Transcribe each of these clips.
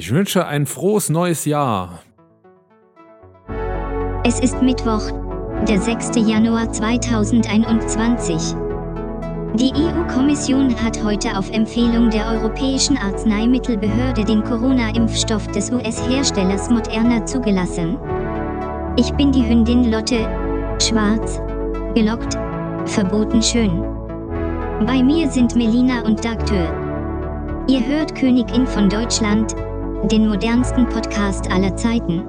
Ich wünsche ein frohes neues Jahr. Es ist Mittwoch, der 6. Januar 2021. Die EU-Kommission hat heute auf Empfehlung der Europäischen Arzneimittelbehörde den Corona-Impfstoff des US-Herstellers Moderna zugelassen. Ich bin die Hündin Lotte, schwarz, gelockt, verboten schön. Bei mir sind Melina und Dagtür. Ihr hört Königin von Deutschland, den modernsten Podcast aller Zeiten.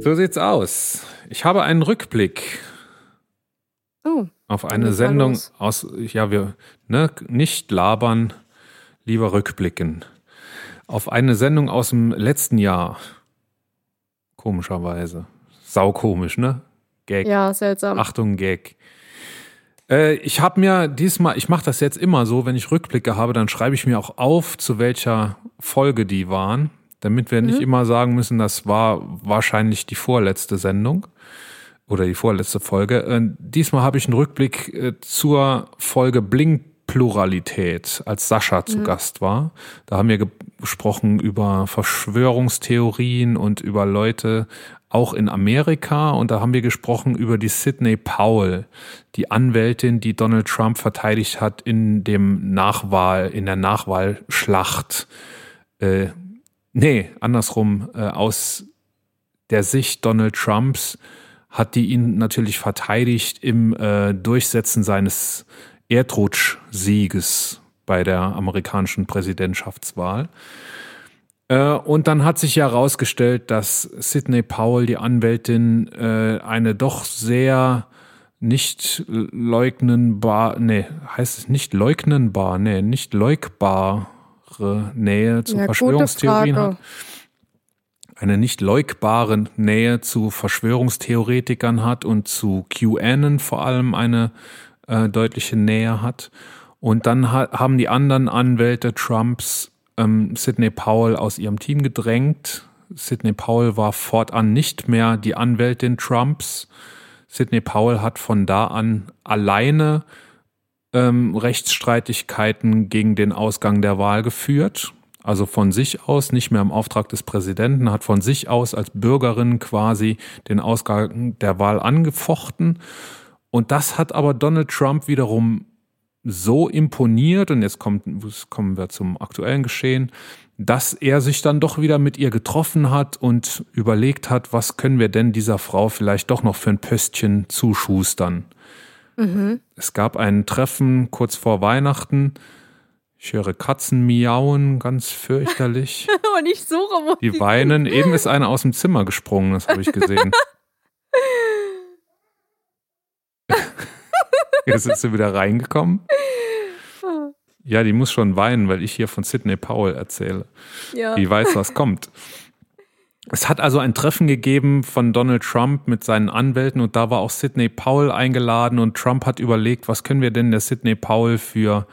So sieht's aus. Ich habe einen Rückblick Oh, auf eine Sendung aus, ja, wir, ne, nicht labern, lieber rückblicken. Auf eine Sendung aus dem letzten Jahr. Komischerweise. Saukomisch, ne? Gag. ja, seltsam. Achtung, Gag. Äh, ich habe mir diesmal, ich mache das jetzt immer so, wenn ich Rückblicke habe, dann schreibe ich mir auch auf, zu welcher Folge die waren, damit wir nicht immer sagen müssen, das war wahrscheinlich die vorletzte Sendung oder die vorletzte Folge. Äh, diesmal habe ich einen Rückblick äh, zur Folge Blink Pluralität, als Sascha zu Gast war. Da haben wir ge- gesprochen über Verschwörungstheorien und über Leute auch in Amerika. Und da haben wir gesprochen über die Sidney Powell, die Anwältin, die Donald Trump verteidigt hat in dem Nachwahl, in der Nachwahlschlacht. Äh, nee, andersrum, äh, aus der Sicht Donald Trumps hat die ihn natürlich verteidigt im äh, Durchsetzen seines Erdrutsch-Sieges bei der amerikanischen Präsidentschaftswahl. Äh, und dann hat sich ja herausgestellt, dass Sidney Powell, die Anwältin, äh, eine doch sehr nicht leugnenbar, nee, heißt es nicht leugnenbar, nee, nicht leugbare Nähe zu ja, Verschwörungstheorien hat eine nicht leugbare Nähe zu Verschwörungstheoretikern hat und zu QAnon vor allem eine äh, deutliche Nähe hat. Und dann ha haben die anderen Anwälte Trumps ähm, Sidney Powell aus ihrem Team gedrängt. Sidney Powell war fortan nicht mehr die Anwältin Trumps. Sidney Powell hat von da an alleine ähm, Rechtsstreitigkeiten gegen den Ausgang der Wahl geführt. Also von sich aus, nicht mehr im Auftrag des Präsidenten, hat von sich aus als Bürgerin quasi den Ausgang der Wahl angefochten. Und das hat aber Donald Trump wiederum so imponiert, und jetzt kommt, jetzt kommen wir zum aktuellen Geschehen, dass er sich dann doch wieder mit ihr getroffen hat und überlegt hat, was können wir denn dieser Frau vielleicht doch noch für ein Pöstchen zuschustern. Es gab ein Treffen kurz vor Weihnachten. Ich höre Katzen miauen, ganz fürchterlich. Und ich suche, wo Die weinen. Eben ist einer aus dem Zimmer gesprungen, das habe ich gesehen. Jetzt ist sie wieder reingekommen. Ja, die muss schon weinen, weil ich hier von Sidney Powell erzähle. Ja. Die weiß, was kommt. Es hat also ein Treffen gegeben von Donald Trump mit seinen Anwälten und da war auch Sidney Powell eingeladen und Trump hat überlegt, was können wir denn der Sidney Powell für,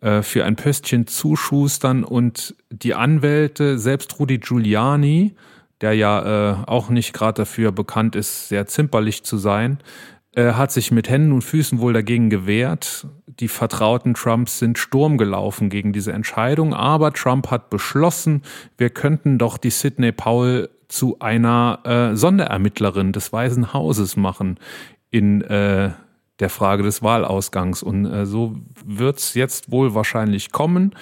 äh, für ein Pöstchen zuschustern und die Anwälte, selbst Rudy Giuliani, der ja äh, auch nicht gerade dafür bekannt ist, sehr zimperlich zu sein, äh, hat sich mit Händen und Füßen wohl dagegen gewehrt. Die Vertrauten Trumps sind Sturm gelaufen gegen diese Entscheidung, aber Trump hat beschlossen, wir könnten doch die Sidney Powell zu einer äh, Sonderermittlerin des Weißen Hauses machen in äh, der Frage des Wahlausgangs. Und äh, so wird's jetzt wohl wahrscheinlich kommen.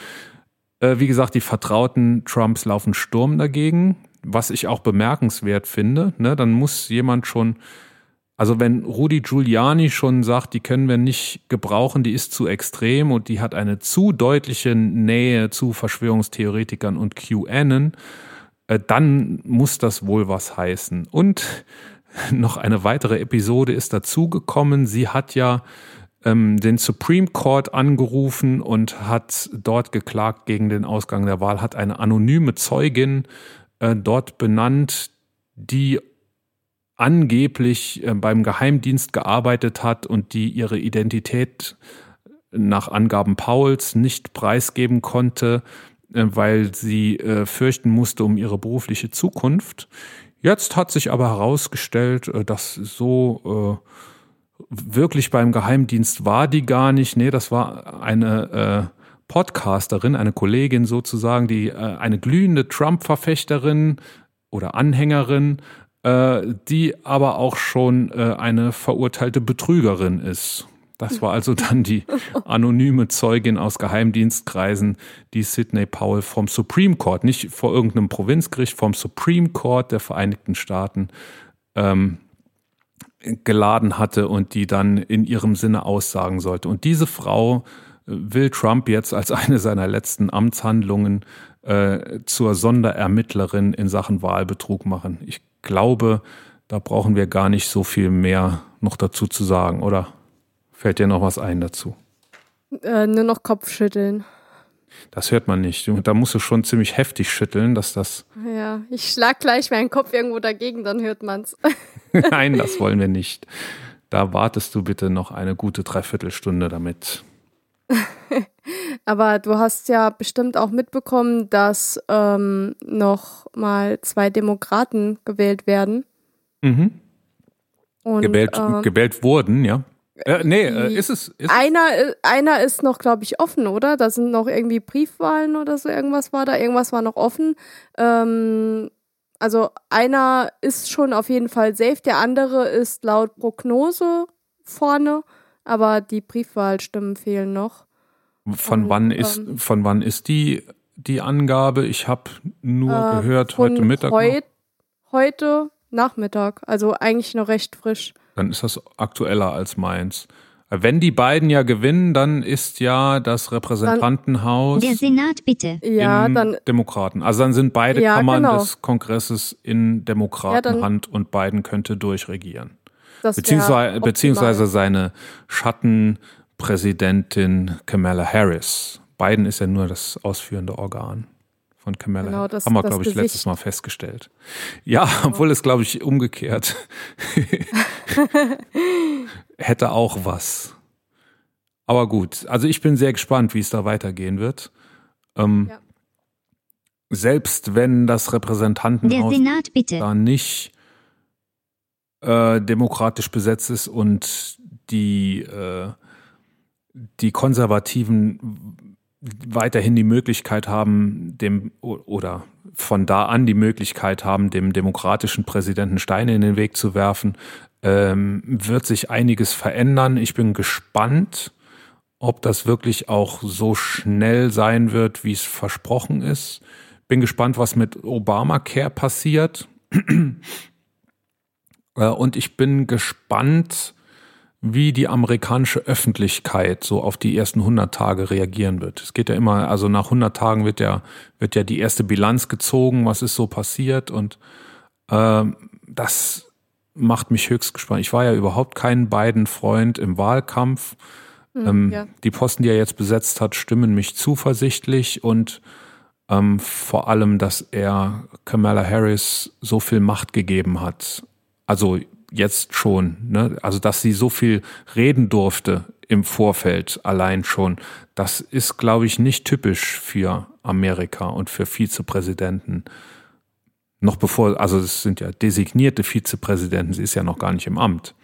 Äh, wie gesagt, die Vertrauten Trumps laufen Sturm dagegen, was ich auch bemerkenswert finde. Ne? Dann muss jemand schon also wenn Rudi Giuliani schon sagt, die können wir nicht gebrauchen, die ist zu extrem und die hat eine zu deutliche Nähe zu Verschwörungstheoretikern und QAnon, äh, dann muss das wohl was heißen. Und noch eine weitere Episode ist dazugekommen. Sie hat ja ähm, den Supreme Court angerufen und hat dort geklagt gegen den Ausgang der Wahl, hat eine anonyme Zeugin äh, dort benannt, die angeblich äh, beim Geheimdienst gearbeitet hat und die ihre Identität nach Angaben Pauls nicht preisgeben konnte, äh, weil sie äh, fürchten musste um ihre berufliche Zukunft. Jetzt hat sich aber herausgestellt, dass so wirklich beim Geheimdienst war die gar nicht. Nee, das war eine Podcasterin, eine Kollegin sozusagen, die eine glühende Trump-Verfechterin oder Anhängerin, äh, die aber auch schon äh, eine verurteilte Betrügerin ist. Das war also dann die anonyme Zeugin aus Geheimdienstkreisen, die Sidney Powell vom Supreme Court, nicht vor irgendeinem Provinzgericht, vom Supreme Court der Vereinigten Staaten ähm, geladen hatte und die dann in ihrem Sinne aussagen sollte. Und diese Frau äh, will Trump jetzt als eine seiner letzten Amtshandlungen äh, zur Sonderermittlerin in Sachen Wahlbetrug machen. Ich glaube, da brauchen wir gar nicht so viel mehr noch dazu zu sagen, oder? Fällt dir noch was ein dazu? Äh, nur noch Kopfschütteln. Das hört man nicht. Da musst du schon ziemlich heftig schütteln, dass das. Ja, ich schlag gleich meinen Kopf irgendwo dagegen, dann hört man's. Nein, das wollen wir nicht. Da wartest du bitte noch eine gute Dreiviertelstunde damit. Aber du hast ja bestimmt auch mitbekommen, dass ähm, noch mal zwei Demokraten gewählt werden. Mhm. Und, gewählt, ähm, gewählt wurden, ja. Äh, nee, äh, ist es. Ist einer, äh, einer ist noch, glaube ich, offen, oder? Da sind noch irgendwie Briefwahlen oder so, irgendwas war da. Irgendwas war noch offen. Ähm, also einer ist schon auf jeden Fall safe, der andere ist laut Prognose vorne, aber die Briefwahlstimmen fehlen noch. Von Und, wann ist ähm, von wann ist die die Angabe? Ich habe nur äh, gehört heute Mittag. Heut, heute Nachmittag, also eigentlich noch recht frisch dann ist das aktueller als meins. Wenn die beiden ja gewinnen, dann ist ja das Repräsentantenhaus der Senat bitte. Ja, dann Demokraten. Also dann sind beide ja, Kammern genau. des Kongresses in Demokratenhand ja, und Biden könnte durchregieren. Beziehungsweise, beziehungsweise seine Schattenpräsidentin Kamala Harris. Biden ist ja nur das ausführende Organ von Kamala. Genau, das, Haben wir, glaube ich, Gesicht. letztes Mal festgestellt. Ja, genau. obwohl es, glaube ich, umgekehrt hätte auch was. Aber gut, also ich bin sehr gespannt, wie es da weitergehen wird. Ähm, ja. Selbst wenn das Repräsentantenhaus da nicht äh, demokratisch besetzt ist und die, äh, die Konservativen weiterhin die Möglichkeit haben, dem oder von da an die Möglichkeit haben, dem demokratischen Präsidenten Steine in den Weg zu werfen, ähm, wird sich einiges verändern. Ich bin gespannt, ob das wirklich auch so schnell sein wird, wie es versprochen ist. Bin gespannt, was mit Obamacare passiert. äh, und ich bin gespannt, wie die amerikanische Öffentlichkeit so auf die ersten 100 Tage reagieren wird. Es geht ja immer, also nach 100 Tagen wird ja, wird ja die erste Bilanz gezogen, was ist so passiert und äh, das macht mich höchst gespannt. Ich war ja überhaupt kein Biden-Freund im Wahlkampf. Mhm, ähm, ja. Die Posten, die er jetzt besetzt hat, stimmen mich zuversichtlich und ähm, vor allem, dass er Kamala Harris so viel Macht gegeben hat. Also jetzt schon, ne? also dass sie so viel reden durfte im Vorfeld allein schon, das ist, glaube ich, nicht typisch für Amerika und für Vizepräsidenten. Noch bevor, also es sind ja designierte Vizepräsidenten, sie ist ja noch gar nicht im Amt.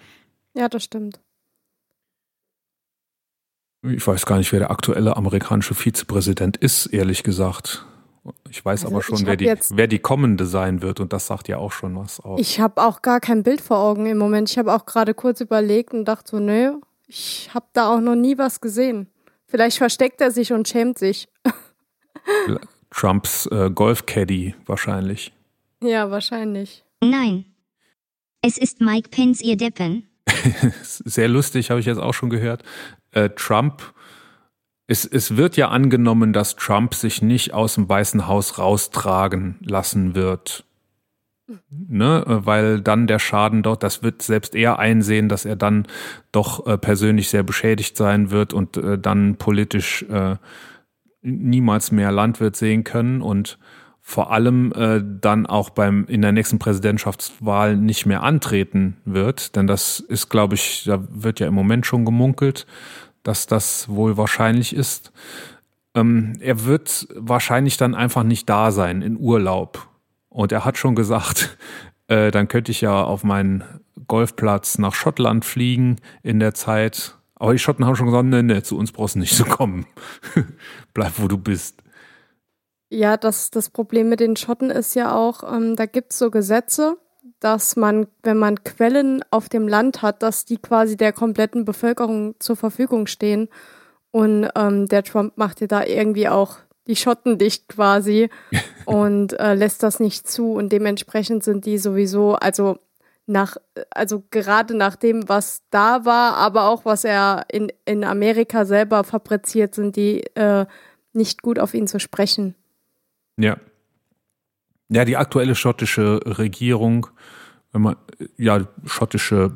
Ja, das stimmt. Ich weiß gar nicht, wer der aktuelle amerikanische Vizepräsident ist, ehrlich gesagt. Ich weiß also aber schon, wer die, wer die kommende sein wird und das sagt ja auch schon was aus. Ich habe auch gar kein Bild vor Augen im Moment. Ich habe auch gerade kurz überlegt und dachte so, nö, ich habe da auch noch nie was gesehen. Vielleicht versteckt er sich und schämt sich. Trumps äh, Golfcaddy wahrscheinlich. Ja, wahrscheinlich. Nein. Es ist Mike Pence, ihr Deppen. Sehr lustig, habe ich jetzt auch schon gehört. Äh, Trump es, es wird ja angenommen, dass Trump sich nicht aus dem Weißen Haus raustragen lassen wird. Ne, weil dann der Schaden dort, das wird selbst er einsehen, dass er dann doch äh, persönlich sehr beschädigt sein wird und äh, dann politisch äh, niemals mehr Landwirt sehen können und vor allem äh, dann auch beim in der nächsten Präsidentschaftswahl nicht mehr antreten wird, denn das ist, glaube ich, da wird ja im Moment schon gemunkelt, dass das wohl wahrscheinlich ist. Ähm, er wird wahrscheinlich dann einfach nicht da sein in Urlaub. Und er hat schon gesagt, äh, dann könnte ich ja auf meinen Golfplatz nach Schottland fliegen in der Zeit. Aber die Schotten haben schon gesagt, nee, nee, zu uns brauchst du nicht so kommen. Bleib, wo du bist. Ja, das, das Problem mit den Schotten ist ja auch, ähm, da gibt es so Gesetze, dass man, wenn man Quellen auf dem Land hat, dass die quasi der kompletten Bevölkerung zur Verfügung stehen. Und ähm, der Trump macht ja da irgendwie auch die Schotten dicht quasi und äh, lässt das nicht zu. Und dementsprechend sind die sowieso, also nach, also gerade nach dem, was da war, aber auch was er in, in Amerika selber fabriziert, sind die äh, nicht gut auf ihn zu sprechen. Ja. Ja, die aktuelle schottische Regierung, wenn man, ja, schottische,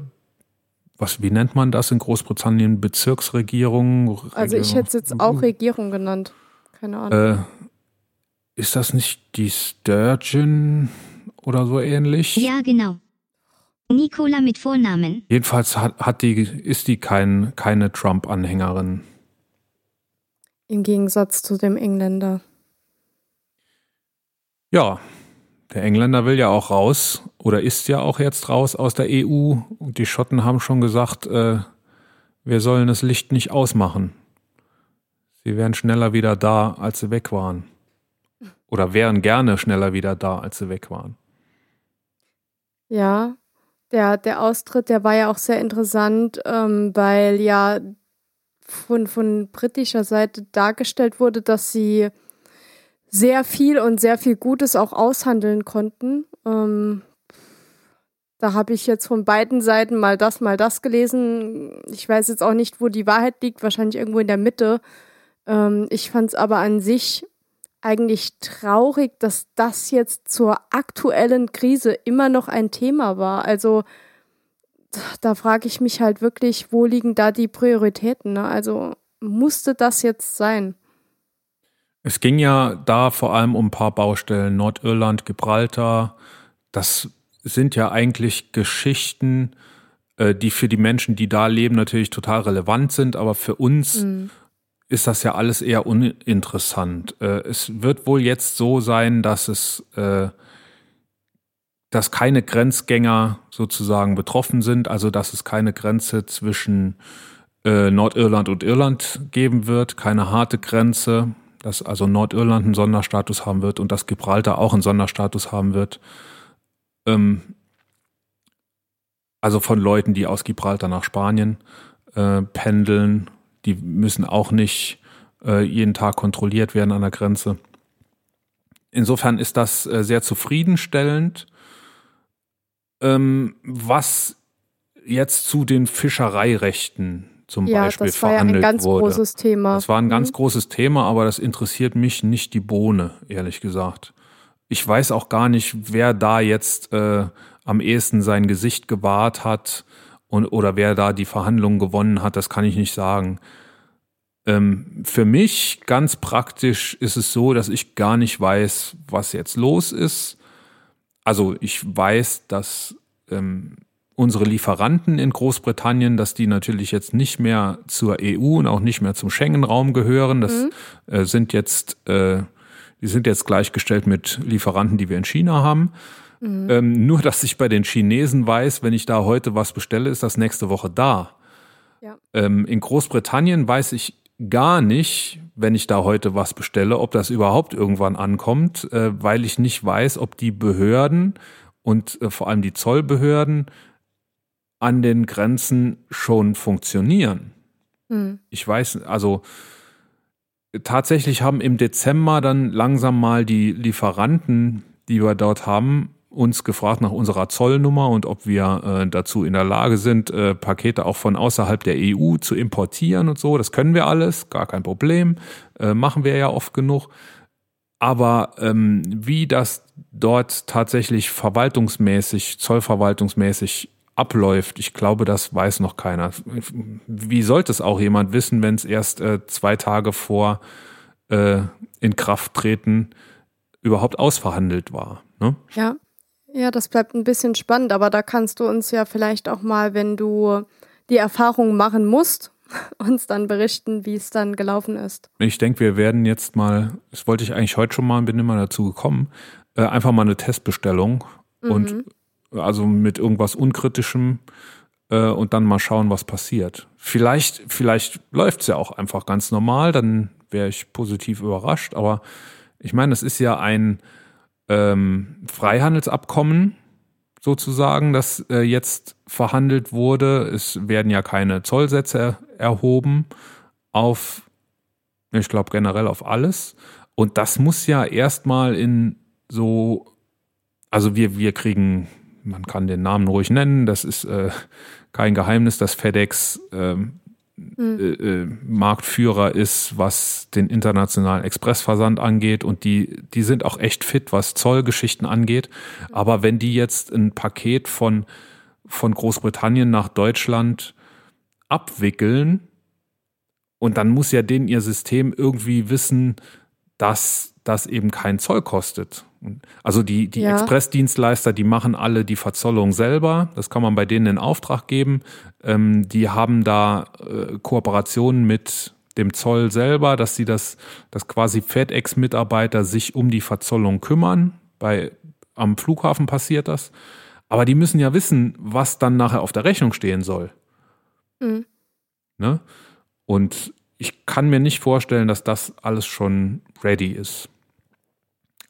was, wie nennt man das in Großbritannien? Bezirksregierung? Also ich hätte es jetzt auch Regierung genannt. Keine Ahnung. Äh, ist das nicht die Sturgeon oder so ähnlich? Ja, genau. Nicola mit Vornamen. Jedenfalls hat, hat die, ist die kein, keine Trump-Anhängerin. Im Gegensatz zu dem Engländer. Ja, der Engländer will ja auch raus oder ist ja auch jetzt raus aus der EU. Und die Schotten haben schon gesagt, äh, wir sollen das Licht nicht ausmachen. Sie wären schneller wieder da, als sie weg waren. Oder wären gerne schneller wieder da, als sie weg waren. Ja, der, der Austritt, der war ja auch sehr interessant, ähm, weil ja von, von britischer Seite dargestellt wurde, dass sie sehr viel und sehr viel Gutes auch aushandeln konnten. Ähm, da habe ich jetzt von beiden Seiten mal das, mal das gelesen. Ich weiß jetzt auch nicht, wo die Wahrheit liegt, wahrscheinlich irgendwo in der Mitte. Ähm, ich fand es aber an sich eigentlich traurig, dass das jetzt zur aktuellen Krise immer noch ein Thema war. Also da frage ich mich halt wirklich, wo liegen da die Prioritäten? Ne? Also musste das jetzt sein? Es ging ja da vor allem um ein paar Baustellen, Nordirland, Gibraltar. Das sind ja eigentlich Geschichten, äh, die für die Menschen, die da leben, natürlich total relevant sind, aber für uns mhm. ist das ja alles eher uninteressant. Äh, es wird wohl jetzt so sein, dass es, äh, dass keine Grenzgänger sozusagen betroffen sind, also dass es keine Grenze zwischen Nordirland und Irland geben wird, keine harte Grenze, dass also Nordirland einen Sonderstatus haben wird und dass Gibraltar auch einen Sonderstatus haben wird. Ähm, also von Leuten, die aus Gibraltar nach Spanien äh, pendeln die müssen auch nicht äh, jeden Tag kontrolliert werden an der Grenze. Insofern ist das äh, sehr zufriedenstellend. Ähm, was jetzt zu den Fischereirechten zum ja, Beispiel das war verhandelt ja ein ganz wurde. großes Thema. Das war ein mhm. ganz großes Thema, aber das interessiert mich nicht die Bohne, ehrlich gesagt. Ich weiß auch gar nicht, wer da jetzt äh, am ehesten sein Gesicht gewahrt hat und, oder wer da die Verhandlungen gewonnen hat, das kann ich nicht sagen. Ähm, für mich ganz praktisch ist es so, dass ich gar nicht weiß, was jetzt los ist. Also ich weiß, dass ähm, unsere Lieferanten in Großbritannien, dass die natürlich jetzt nicht mehr zur EU und auch nicht mehr zum Schengen-Raum gehören. Das mhm. äh, sind jetzt, äh, die sind jetzt gleichgestellt mit Lieferanten, die wir in China haben. Mhm. Ähm, nur, dass ich bei den Chinesen weiß, wenn ich da heute was bestelle, ist das nächste Woche da. Ja. Ähm, in Großbritannien weiß ich gar nicht, wenn ich da heute was bestelle, ob das überhaupt irgendwann ankommt, äh, weil ich nicht weiß, ob die Behörden und äh, vor allem die Zollbehörden an den Grenzen schon funktionieren. Mhm. Ich weiß, also tatsächlich haben im Dezember dann langsam mal die Lieferanten, die wir dort haben, uns gefragt nach unserer Zollnummer und ob wir äh, dazu in der Lage sind, äh, Pakete auch von außerhalb der EU zu importieren und so. Das können wir alles, gar kein Problem. Äh, machen wir ja oft genug. Aber ähm, wie das dort tatsächlich verwaltungsmäßig, zollverwaltungsmäßig abläuft, ich glaube, das weiß noch keiner. Wie sollte es auch jemand wissen, wenn es erst äh, zwei Tage vor äh, in Kraft treten überhaupt ausverhandelt war? Ne? Ja, ja, das bleibt ein bisschen spannend, aber da kannst du uns ja vielleicht auch mal, wenn du die Erfahrung machen musst, uns dann berichten, wie es dann gelaufen ist. Ich denke, wir werden jetzt mal, das wollte ich eigentlich heute schon mal, bin immer dazu gekommen, äh, einfach mal eine Testbestellung mhm. und also mit irgendwas Unkritischem äh, und dann mal schauen, was passiert. Vielleicht, vielleicht läuft's ja auch einfach ganz normal, dann wäre ich positiv überrascht. Aber ich meine, es ist ja ein ähm, Freihandelsabkommen sozusagen, das äh, jetzt verhandelt wurde. Es werden ja keine Zollsätze erhoben auf, ich glaube generell auf alles. Und das muss ja erstmal in so, also wir, wir kriegen, man kann den Namen ruhig nennen, das ist äh, kein Geheimnis, dass FedEx ähm, mhm. äh, äh, Marktführer ist, was den internationalen Expressversand angeht und die, die sind auch echt fit, was Zollgeschichten angeht. Aber wenn die jetzt ein Paket von, von Großbritannien nach Deutschland abwickeln, und dann muss ja denen ihr System irgendwie wissen, dass das eben keinen Zoll kostet. Also die, die ja. Expressdienstleister, die machen alle die Verzollung selber. Das kann man bei denen in Auftrag geben. Ähm, die haben da äh, Kooperationen mit dem Zoll selber, dass sie das, dass quasi FedEx-Mitarbeiter sich um die Verzollung kümmern. Bei, am Flughafen passiert das. Aber die müssen ja wissen, was dann nachher auf der Rechnung stehen soll. Mhm. Ne? Und ich kann mir nicht vorstellen, dass das alles schon ready ist.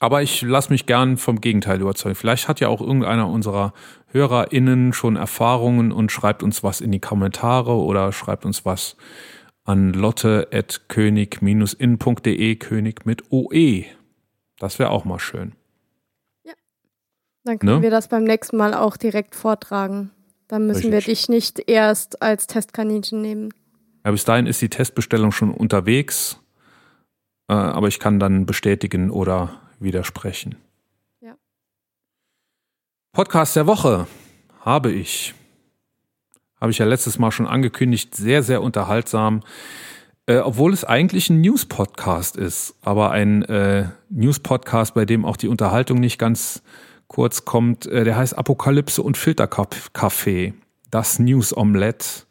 Aber ich lasse mich gern vom Gegenteil überzeugen. Vielleicht hat ja auch irgendeiner unserer HörerInnen schon Erfahrungen und schreibt uns was in die Kommentare oder schreibt uns was an lotte.könig-in.de, König mit OE. Das wäre auch mal schön. Ja. Dann können ne? wir das beim nächsten Mal auch direkt vortragen. Dann müssen Richtig. wir dich nicht erst als Testkaninchen nehmen. Ja, bis dahin ist die Testbestellung schon unterwegs, äh, aber ich kann dann bestätigen oder widersprechen. Ja. Podcast der Woche habe ich. Habe ich ja letztes Mal schon angekündigt, sehr, sehr unterhaltsam. Äh, obwohl es eigentlich ein News-Podcast ist, aber ein äh, News-Podcast, bei dem auch die Unterhaltung nicht ganz kurz kommt. Äh, der heißt Apokalypse und Filterkaffee. Das News Omelette.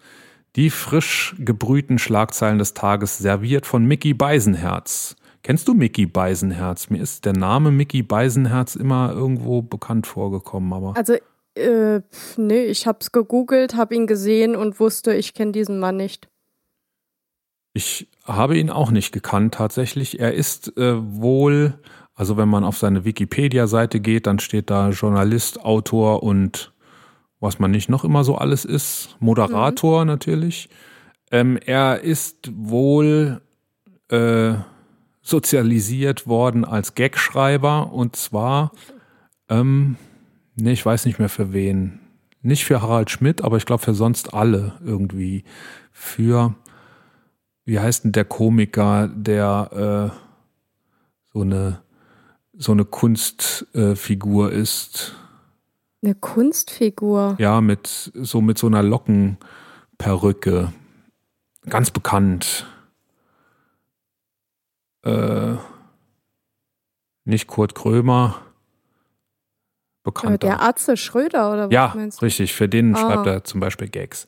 Die frisch gebrühten Schlagzeilen des Tages serviert von Mickey Beisenherz. Kennst du Mickey Beisenherz? Mir ist der Name Mickey Beisenherz immer irgendwo bekannt vorgekommen, aber. Also, äh, nee, ich hab's gegoogelt, hab ihn gesehen und wusste, ich kenne diesen Mann nicht. Ich habe ihn auch nicht gekannt, tatsächlich. Er ist äh, wohl, also wenn man auf seine Wikipedia-Seite geht, dann steht da Journalist, Autor und was man nicht noch immer so alles ist, Moderator mhm. natürlich. Ähm, er ist wohl äh, sozialisiert worden als Gagschreiber und zwar, ähm, nee, ich weiß nicht mehr für wen. Nicht für Harald Schmidt, aber ich glaube für sonst alle irgendwie. Für, wie heißt denn der Komiker, der äh, so eine so eine Kunstfigur äh, ist. Eine Kunstfigur? Ja, mit so mit so einer Lockenperücke. Ganz bekannt äh, nicht Kurt Krömer, bekannter. Der Atze Schröder oder was ja, meinst du? richtig. Für den ah. schreibt er zum Beispiel Gags.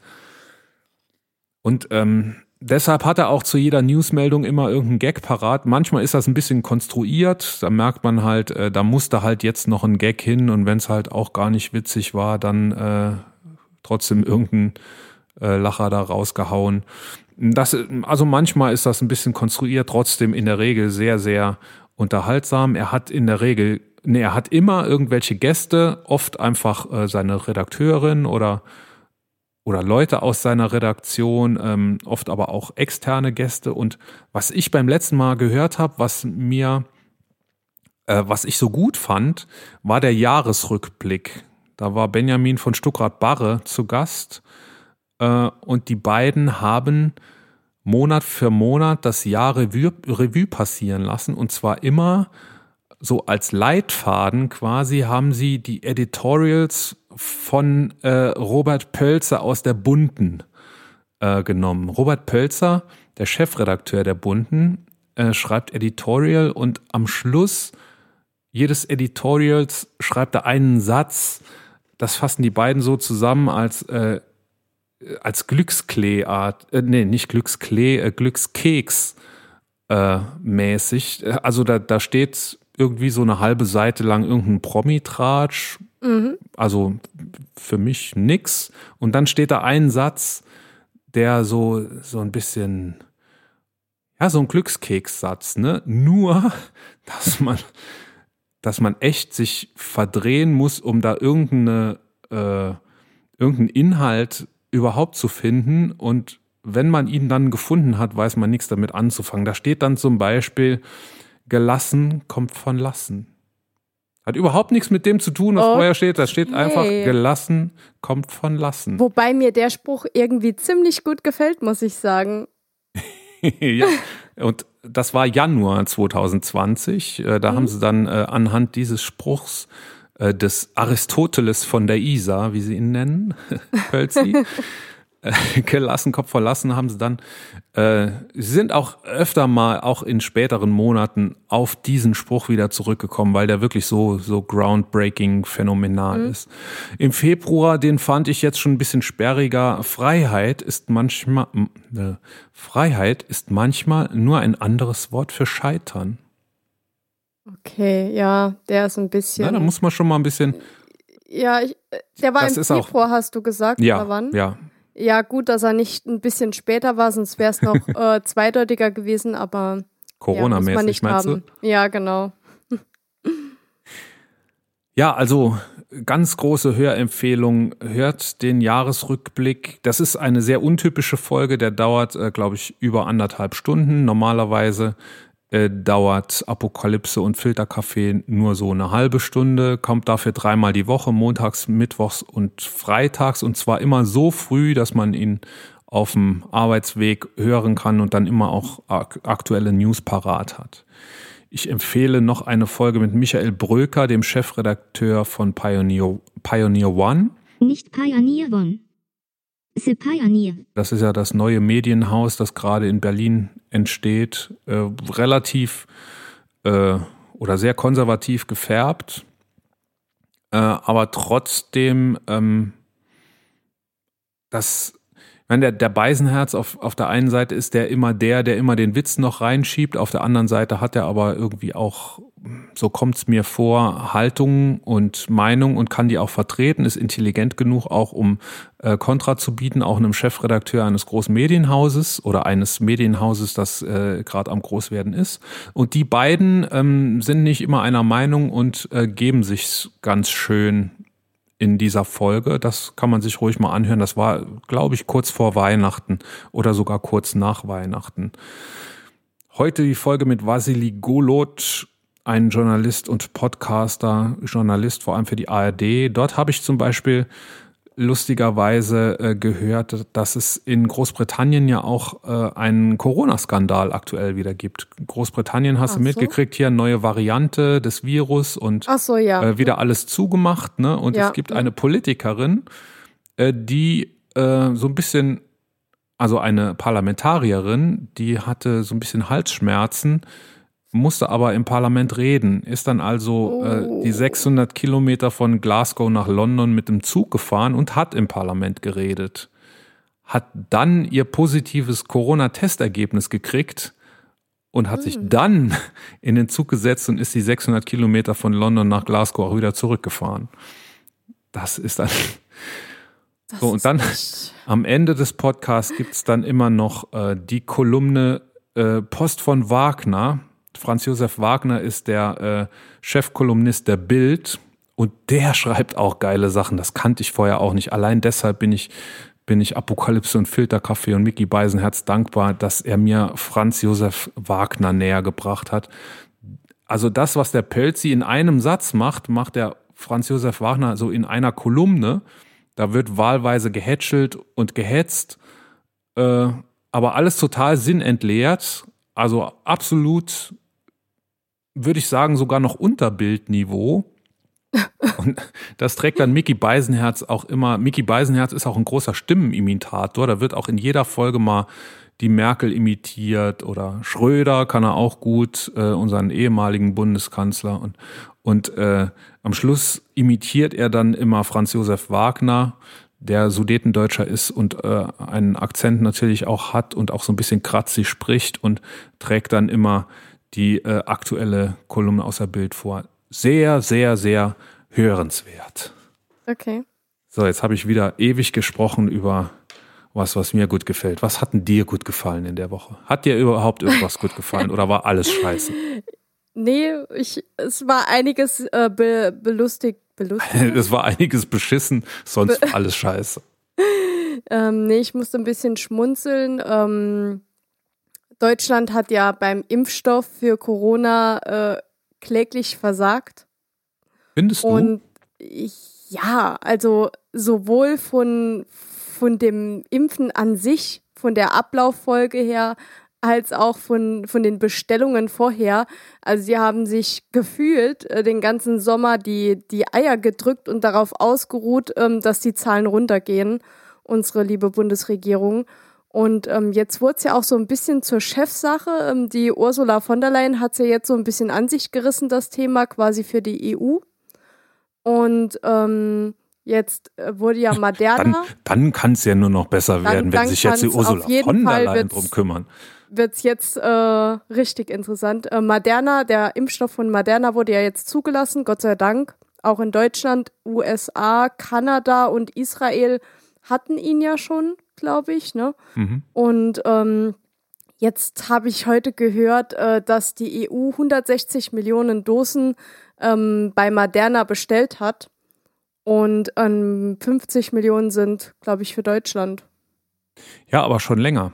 Und ähm, deshalb hat er auch zu jeder Newsmeldung immer irgendeinen Gag parat. Manchmal ist das ein bisschen konstruiert. Da merkt man halt, äh, da musste halt jetzt noch ein Gag hin und wenn es halt auch gar nicht witzig war, dann äh, trotzdem irgendein äh, Lacher da rausgehauen. Das, also manchmal ist das ein bisschen konstruiert, trotzdem in der Regel sehr, sehr unterhaltsam. Er hat in der Regel, nee, er hat immer irgendwelche Gäste, oft einfach äh, seine Redakteurin oder oder Leute aus seiner Redaktion, ähm, oft aber auch externe Gäste. Und was ich beim letzten Mal gehört habe, was mir, äh, was ich so gut fand, war der Jahresrückblick. Da war Benjamin von Stuckrad-Barre zu Gast und die beiden haben Monat für Monat das Jahr Revue, Revue passieren lassen und zwar immer so als Leitfaden quasi haben sie die Editorials von äh, Robert Pölzer aus der Bunden äh, genommen. Robert Pölzer, der Chefredakteur der Bunden, äh, schreibt Editorial und am Schluss jedes Editorials schreibt er einen Satz. Das fassen die beiden so zusammen als äh, als Glücksklee-Art, äh, nee, nicht Glücksklee, äh, Glückskeks äh, mäßig. Also da, da steht irgendwie so eine halbe Seite lang irgendein Promitratsch Mhm. Also für mich nix. Und dann steht da ein Satz, der so, so ein bisschen, ja, so ein Glückskekssatz, ne? Nur, dass man, dass man echt sich verdrehen muss, um da irgendeine, äh, irgendeinen Inhalt überhaupt zu finden. Und wenn man ihn dann gefunden hat, weiß man nichts damit anzufangen. Da steht dann zum Beispiel, gelassen kommt von lassen. Hat überhaupt nichts mit dem zu tun, was Okay. vorher steht. Da steht einfach, gelassen kommt von lassen. Wobei mir der Spruch irgendwie ziemlich gut gefällt, muss ich sagen. ja. Und das war Januar 2020. Äh, Da haben sie dann äh, anhand dieses Spruchs äh, des Aristoteles von der Isar, wie sie ihn nennen, Pölzi, äh, gelassen, Kopf verlassen, haben sie dann, äh, sie sind auch öfter mal, auch in späteren Monaten, auf diesen Spruch wieder zurückgekommen, weil der wirklich so, so groundbreaking phänomenal ist. Im Februar, den fand ich jetzt schon ein bisschen sperriger. Freiheit ist manchmal, äh, Freiheit ist manchmal nur ein anderes Wort für Scheitern. Okay, ja, der ist ein Ja, bisschen. da muss man schon mal ein bisschen, ja, ich, äh, der war im auch- Februar, hast du gesagt, ja, oder wann? ja, Ja, gut, dass er nicht ein bisschen später war, sonst wäre es noch äh, zweideutiger gewesen, aber ja, Corona-mäßig, nicht meinst du? haben. Ja, genau. Ja, also ganz große Hörempfehlung. Hört den Jahresrückblick. Das ist eine sehr untypische Folge. Der dauert, äh, glaube ich, über anderthalb Stunden. Normalerweise äh, dauert Apokalypse und Filterkaffee nur so eine halbe Stunde. Kommt dafür dreimal die Woche, montags, mittwochs und freitags. Und zwar immer so früh, dass man ihn auf dem Arbeitsweg hören kann und dann immer auch ak aktuelle News parat hat. Ich empfehle noch eine Folge mit Michael Bröker, dem Chefredakteur von Pioneer, Pioneer One. Nicht Pioneer One. The Pioneer. Das ist ja das neue Medienhaus, das gerade in Berlin entsteht. Äh, relativ äh, oder sehr konservativ gefärbt, äh, aber trotzdem ähm, das. Meine, der, der Beisenherz auf, auf der einen Seite ist der immer der, der immer den Witz noch reinschiebt. Auf der anderen Seite hat er aber irgendwie auch, so kommt's mir vor, Haltung und Meinung und kann die auch vertreten, ist intelligent genug, auch um äh, Kontra zu bieten, auch einem Chefredakteur eines großen Medienhauses oder eines Medienhauses, das äh, gerade am Großwerden ist. Und die beiden ähm, sind nicht immer einer Meinung und äh, geben sich ganz schön in dieser Folge. Das kann man sich ruhig mal anhören. Das war, glaube ich, kurz vor Weihnachten oder sogar kurz nach Weihnachten. Heute die Folge mit Vasili Golot, ein Journalist und Podcaster, Journalist vor allem für die ARD. Dort habe ich zum Beispiel lustigerweise äh, gehört, dass es in Großbritannien ja auch äh, einen Corona-Skandal aktuell wieder gibt. Großbritannien hast Ach du so. mitgekriegt, hier neue Variante des Virus und so, ja. äh, wieder alles zugemacht, ne? Und Ja. es gibt eine Politikerin, äh, die äh, so ein bisschen, also eine Parlamentarierin, die hatte so ein bisschen Halsschmerzen, musste aber im Parlament reden, ist dann also äh, Oh. die 600 Kilometer von Glasgow nach London mit dem Zug gefahren und hat im Parlament geredet. Hat dann ihr positives Corona-Testergebnis gekriegt und hat sich Hm. dann in den Zug gesetzt und ist die 600 Kilometer von London nach Glasgow auch wieder zurückgefahren. Das ist dann. Das so, und dann- Am Ende des Podcasts gibt's dann immer noch äh, die Kolumne äh, Post von Wagner. Franz Josef Wagner ist der äh, Chefkolumnist der Bild und der schreibt auch geile Sachen. Das kannte ich vorher auch nicht. Allein deshalb bin ich, bin ich Apokalypse und Filterkaffee und Mickey Beisenherz dankbar, dass er mir Franz Josef Wagner näher gebracht hat. Also das, was der Pölzi in einem Satz macht, macht der Franz Josef Wagner so in einer Kolumne. Da wird wahlweise gehätschelt und gehetzt, äh, aber alles total sinnentleert. Also absolut, würde ich sagen, sogar noch unter Bildniveau. Und das trägt dann Mickey Beisenherz auch immer. Mickey Beisenherz ist auch ein großer Stimmenimitator. Da wird auch in jeder Folge mal die Merkel imitiert oder Schröder kann er auch gut, äh, unseren ehemaligen Bundeskanzler. Und, und äh, am Schluss imitiert er dann immer Franz Josef Wagner, der Sudetendeutscher ist und äh, einen Akzent natürlich auch hat und auch so ein bisschen kratzig spricht und trägt dann immer die äh, aktuelle Kolumne aus der Bild vor. Sehr, sehr, sehr hörenswert. Okay. So, jetzt habe ich wieder ewig gesprochen über was, was mir gut gefällt. Was hat denn dir gut gefallen in der Woche? Hat dir überhaupt irgendwas gut gefallen oder war alles scheiße? Nee, ich, es war einiges äh, be, belustigt. Belustigt. es war einiges beschissen, sonst war alles scheiße. ähm, nee, ich musste ein bisschen schmunzeln. Ähm, Deutschland hat ja beim Impfstoff für Corona äh, kläglich versagt. Findest du? Und ich, ja, also sowohl von, von dem Impfen an sich, von der Ablauffolge her, als auch von, von den Bestellungen vorher. Also sie haben sich gefühlt äh, den ganzen Sommer die, die Eier gedrückt und darauf ausgeruht, ähm, dass die Zahlen runtergehen, unsere liebe Bundesregierung. Und ähm, jetzt wurde es ja auch so ein bisschen zur Chefsache. Ähm, die Ursula von der Leyen hat es ja jetzt so ein bisschen an sich gerissen, das Thema quasi für die EU. Und ähm, Jetzt äh, wurde ja Moderna. Dann, dann kann es ja nur noch besser werden, wenn sich jetzt die Ursula von der Leyen drum kümmern. Wird es jetzt äh, richtig interessant. Äh, Moderna, der Impfstoff von Moderna wurde ja jetzt zugelassen, Gott sei Dank. Auch in Deutschland, USA, Kanada und Israel hatten ihn ja schon, glaube ich. Ne? Mhm. Und ähm, jetzt habe ich heute gehört, äh, dass die EU 160 Millionen Dosen ähm, bei Moderna bestellt hat. Und ähm, 50 Millionen sind, glaube ich, für Deutschland. Ja, aber schon länger.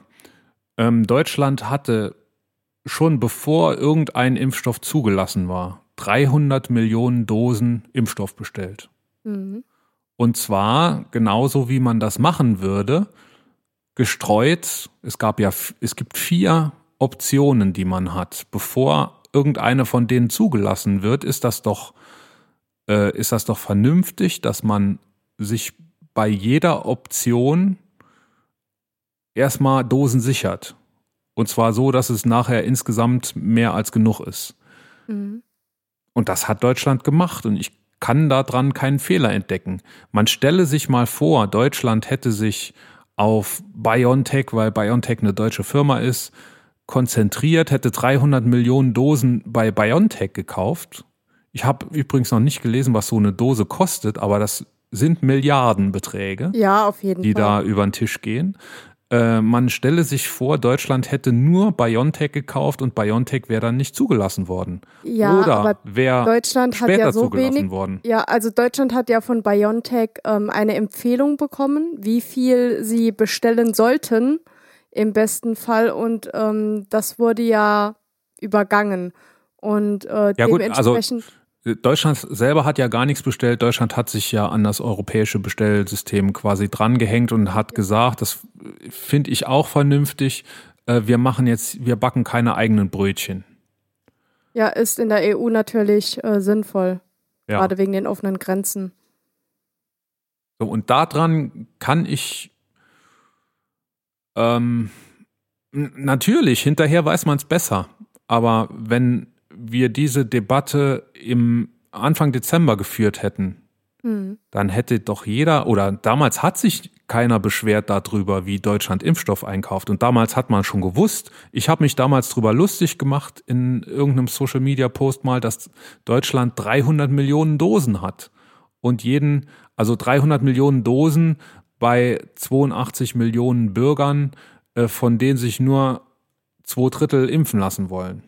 Ähm, Deutschland hatte schon bevor irgendein Impfstoff zugelassen war, 300 Millionen Dosen Impfstoff bestellt. Mhm. Und zwar genauso wie man das machen würde, gestreut. Es gab ja, es gibt vier Optionen, die man hat. Bevor irgendeine von denen zugelassen wird, ist das doch äh, ist das doch vernünftig, dass man sich bei jeder Option erstmal Dosen sichert. Und zwar so, dass es nachher insgesamt mehr als genug ist. Mhm. Und das hat Deutschland gemacht und ich kann daran keinen Fehler entdecken. Man stelle sich mal vor, Deutschland hätte sich auf BioNTech, weil BioNTech eine deutsche Firma ist, konzentriert, hätte 300 Millionen Dosen bei BioNTech gekauft ich habe übrigens noch nicht gelesen, was so eine Dose kostet, aber das sind Milliardenbeträge, ja, die Fall. da über den Tisch gehen. Äh, man stelle sich vor, Deutschland hätte nur BioNTech gekauft und BioNTech wäre dann nicht zugelassen worden. Ja, Oder wäre Deutschland später hat ja so wenig, worden. Ja, also Deutschland hat ja von BioNTech ähm, eine Empfehlung bekommen, wie viel sie bestellen sollten im besten Fall und ähm, das wurde ja übergangen. Und äh, ja, gut, also Deutschland selber hat ja gar nichts bestellt. Deutschland hat sich ja an das europäische Bestellsystem quasi drangehängt und hat gesagt, das finde ich auch vernünftig. Äh, wir machen jetzt, wir backen keine eigenen Brötchen. Ja, ist in der EU natürlich äh, sinnvoll. Ja. Gerade wegen den offenen Grenzen. So, und daran kann ich ähm, natürlich, hinterher weiß man es besser. Aber wenn wir diese Debatte im Anfang Dezember geführt hätten, hm. dann hätte doch jeder, oder damals hat sich keiner beschwert darüber, wie Deutschland Impfstoff einkauft. Und damals hat man schon gewusst, ich habe mich damals drüber lustig gemacht in irgendeinem Social Media Post mal, dass Deutschland 300 Millionen Dosen hat. Und jeden, also 300 Millionen Dosen bei 82 Millionen Bürgern, äh, von denen sich nur zwei Drittel impfen lassen wollen.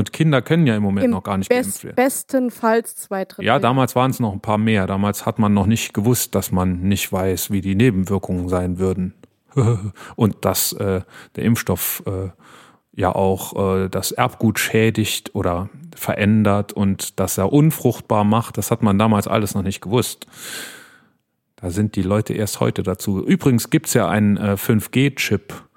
Und Kinder können ja im Moment Im noch gar nicht best, geimpft werden. Bestenfalls zwei Drittel. Ja, damals waren es noch ein paar mehr. Damals hat man noch nicht gewusst, dass man nicht weiß, wie die Nebenwirkungen sein würden. Und dass äh, der Impfstoff äh, ja auch äh, das Erbgut schädigt oder verändert und dass er unfruchtbar macht. Das hat man damals alles noch nicht gewusst. Da sind die Leute erst heute dazu. Übrigens gibt's ja einen äh, 5G-Chip äh,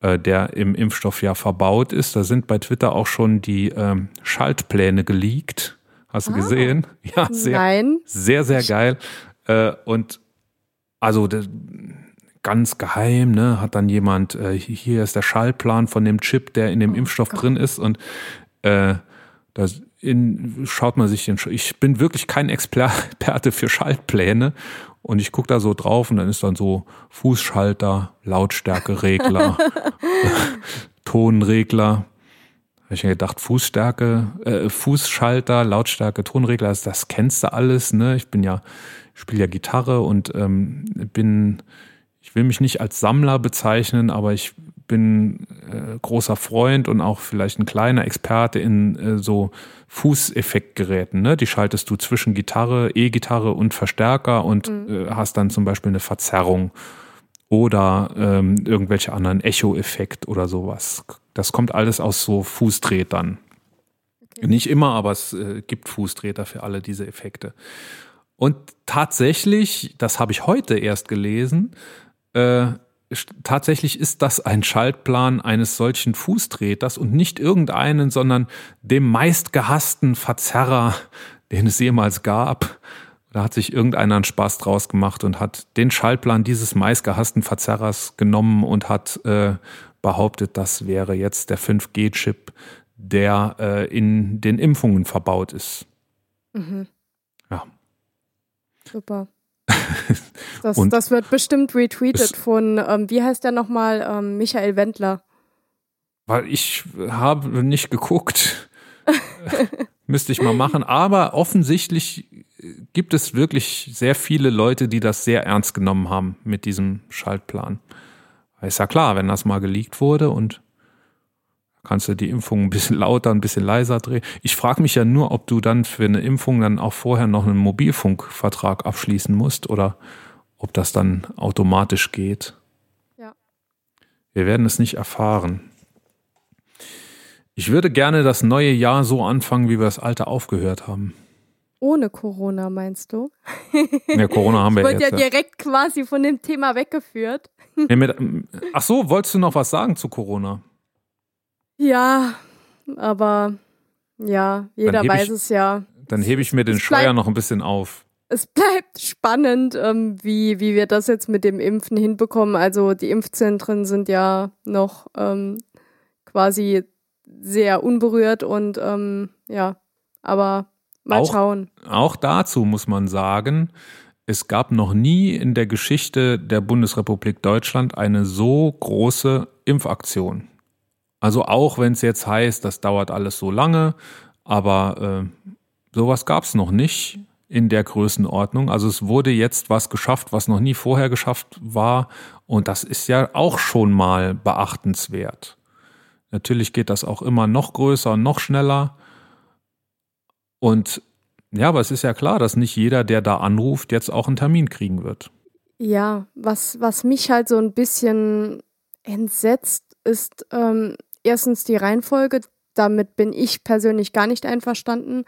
der im Impfstoff ja verbaut ist. Da sind bei Twitter auch schon die ähm, Schaltpläne geleakt. Hast du ah, gesehen? Ja, sehr, nein. sehr, sehr geil. Äh, und also ganz geheim, ne, hat dann jemand, äh, hier ist der Schaltplan von dem Chip, der in dem oh Impfstoff Gott. drin ist und äh, da in, schaut man sich den, ich bin wirklich kein Experte für Schaltpläne und ich gucke da so drauf und dann ist dann so Fußschalter, Lautstärkeregler, Tonregler. habe ich mir gedacht, Fußstärke, äh, Fußschalter, Lautstärke, Tonregler, das, das kennst du alles, ne? Ich bin ja, spiele ja Gitarre und ähm, bin, ich will mich nicht als Sammler bezeichnen, aber ich bin äh, großer Freund und auch vielleicht ein kleiner Experte in äh, so Fußeffektgeräten. Ne? Die schaltest du zwischen Gitarre, E-Gitarre und Verstärker und mhm. äh, hast dann zum Beispiel eine Verzerrung oder ähm, irgendwelche anderen Echo-Effekt oder sowas. Das kommt alles aus so Fußtretern. Okay. Nicht immer, aber es äh, gibt Fußtreter für alle diese Effekte. Und tatsächlich, das habe ich heute erst gelesen, äh, tatsächlich ist das ein Schaltplan eines solchen Fußtreters und nicht irgendeinen, sondern dem meistgehassten Verzerrer, den es jemals gab. Da hat sich irgendeiner einen Spaß draus gemacht und hat den Schaltplan dieses meistgehassten Verzerrers genommen und hat äh, behauptet, das wäre jetzt der 5G-Chip, der äh, in den Impfungen verbaut ist. Mhm. Ja. Super. Das, das wird bestimmt retweetet von, ähm, wie heißt der nochmal, ähm, Michael Wendler. Weil ich habe nicht geguckt. Müsste ich mal machen. Aber offensichtlich gibt es wirklich sehr viele Leute, die das sehr ernst genommen haben mit diesem Schaltplan. Ist ja klar, wenn das mal geleakt wurde und kannst du die Impfung ein bisschen lauter, ein bisschen leiser drehen. Ich frage mich ja nur, ob du dann für eine Impfung dann auch vorher noch einen Mobilfunkvertrag abschließen musst oder ob das dann automatisch geht. Ja. Wir werden es nicht erfahren. Ich würde gerne das neue Jahr so anfangen, wie wir das alte aufgehört haben. Ohne Corona, meinst du? Ja, Corona haben wir ich jetzt. ja direkt quasi von dem Thema weggeführt. Ach so, wolltest du noch was sagen zu Corona? Ja, aber ja, jeder weiß ich, es ja. Dann hebe ich mir den Schleier noch ein bisschen auf. Es bleibt spannend, ähm, wie, wie wir das jetzt mit dem Impfen hinbekommen. Also die Impfzentren sind ja noch ähm, quasi sehr unberührt und ähm, ja, aber mal auch, schauen. Auch dazu muss man sagen, es gab noch nie in der Geschichte der Bundesrepublik Deutschland eine so große Impfaktion. Also auch wenn es jetzt heißt, das dauert alles so lange, aber äh, sowas gab es noch nicht in der Größenordnung. Also es wurde jetzt was geschafft, was noch nie vorher geschafft war. Und das ist ja auch schon mal beachtenswert. Natürlich geht das auch immer noch größer und noch schneller. Und ja, aber es ist ja klar, dass nicht jeder, der da anruft, jetzt auch einen Termin kriegen wird. Ja, was, was mich halt so ein bisschen entsetzt, ist, ähm, erstens die Reihenfolge, damit bin ich persönlich gar nicht einverstanden.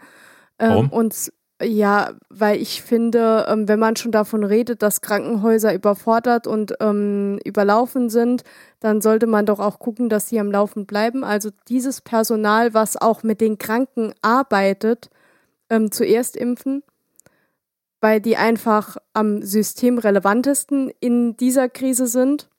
Ähm, Warum? Und ja, weil ich finde, ähm, wenn man schon davon redet, dass Krankenhäuser überfordert und ähm, überlaufen sind, dann sollte man doch auch gucken, dass sie am Laufen bleiben. Also dieses Personal, was auch mit den Kranken arbeitet, ähm, zuerst impfen, weil die einfach am systemrelevantesten in dieser Krise sind.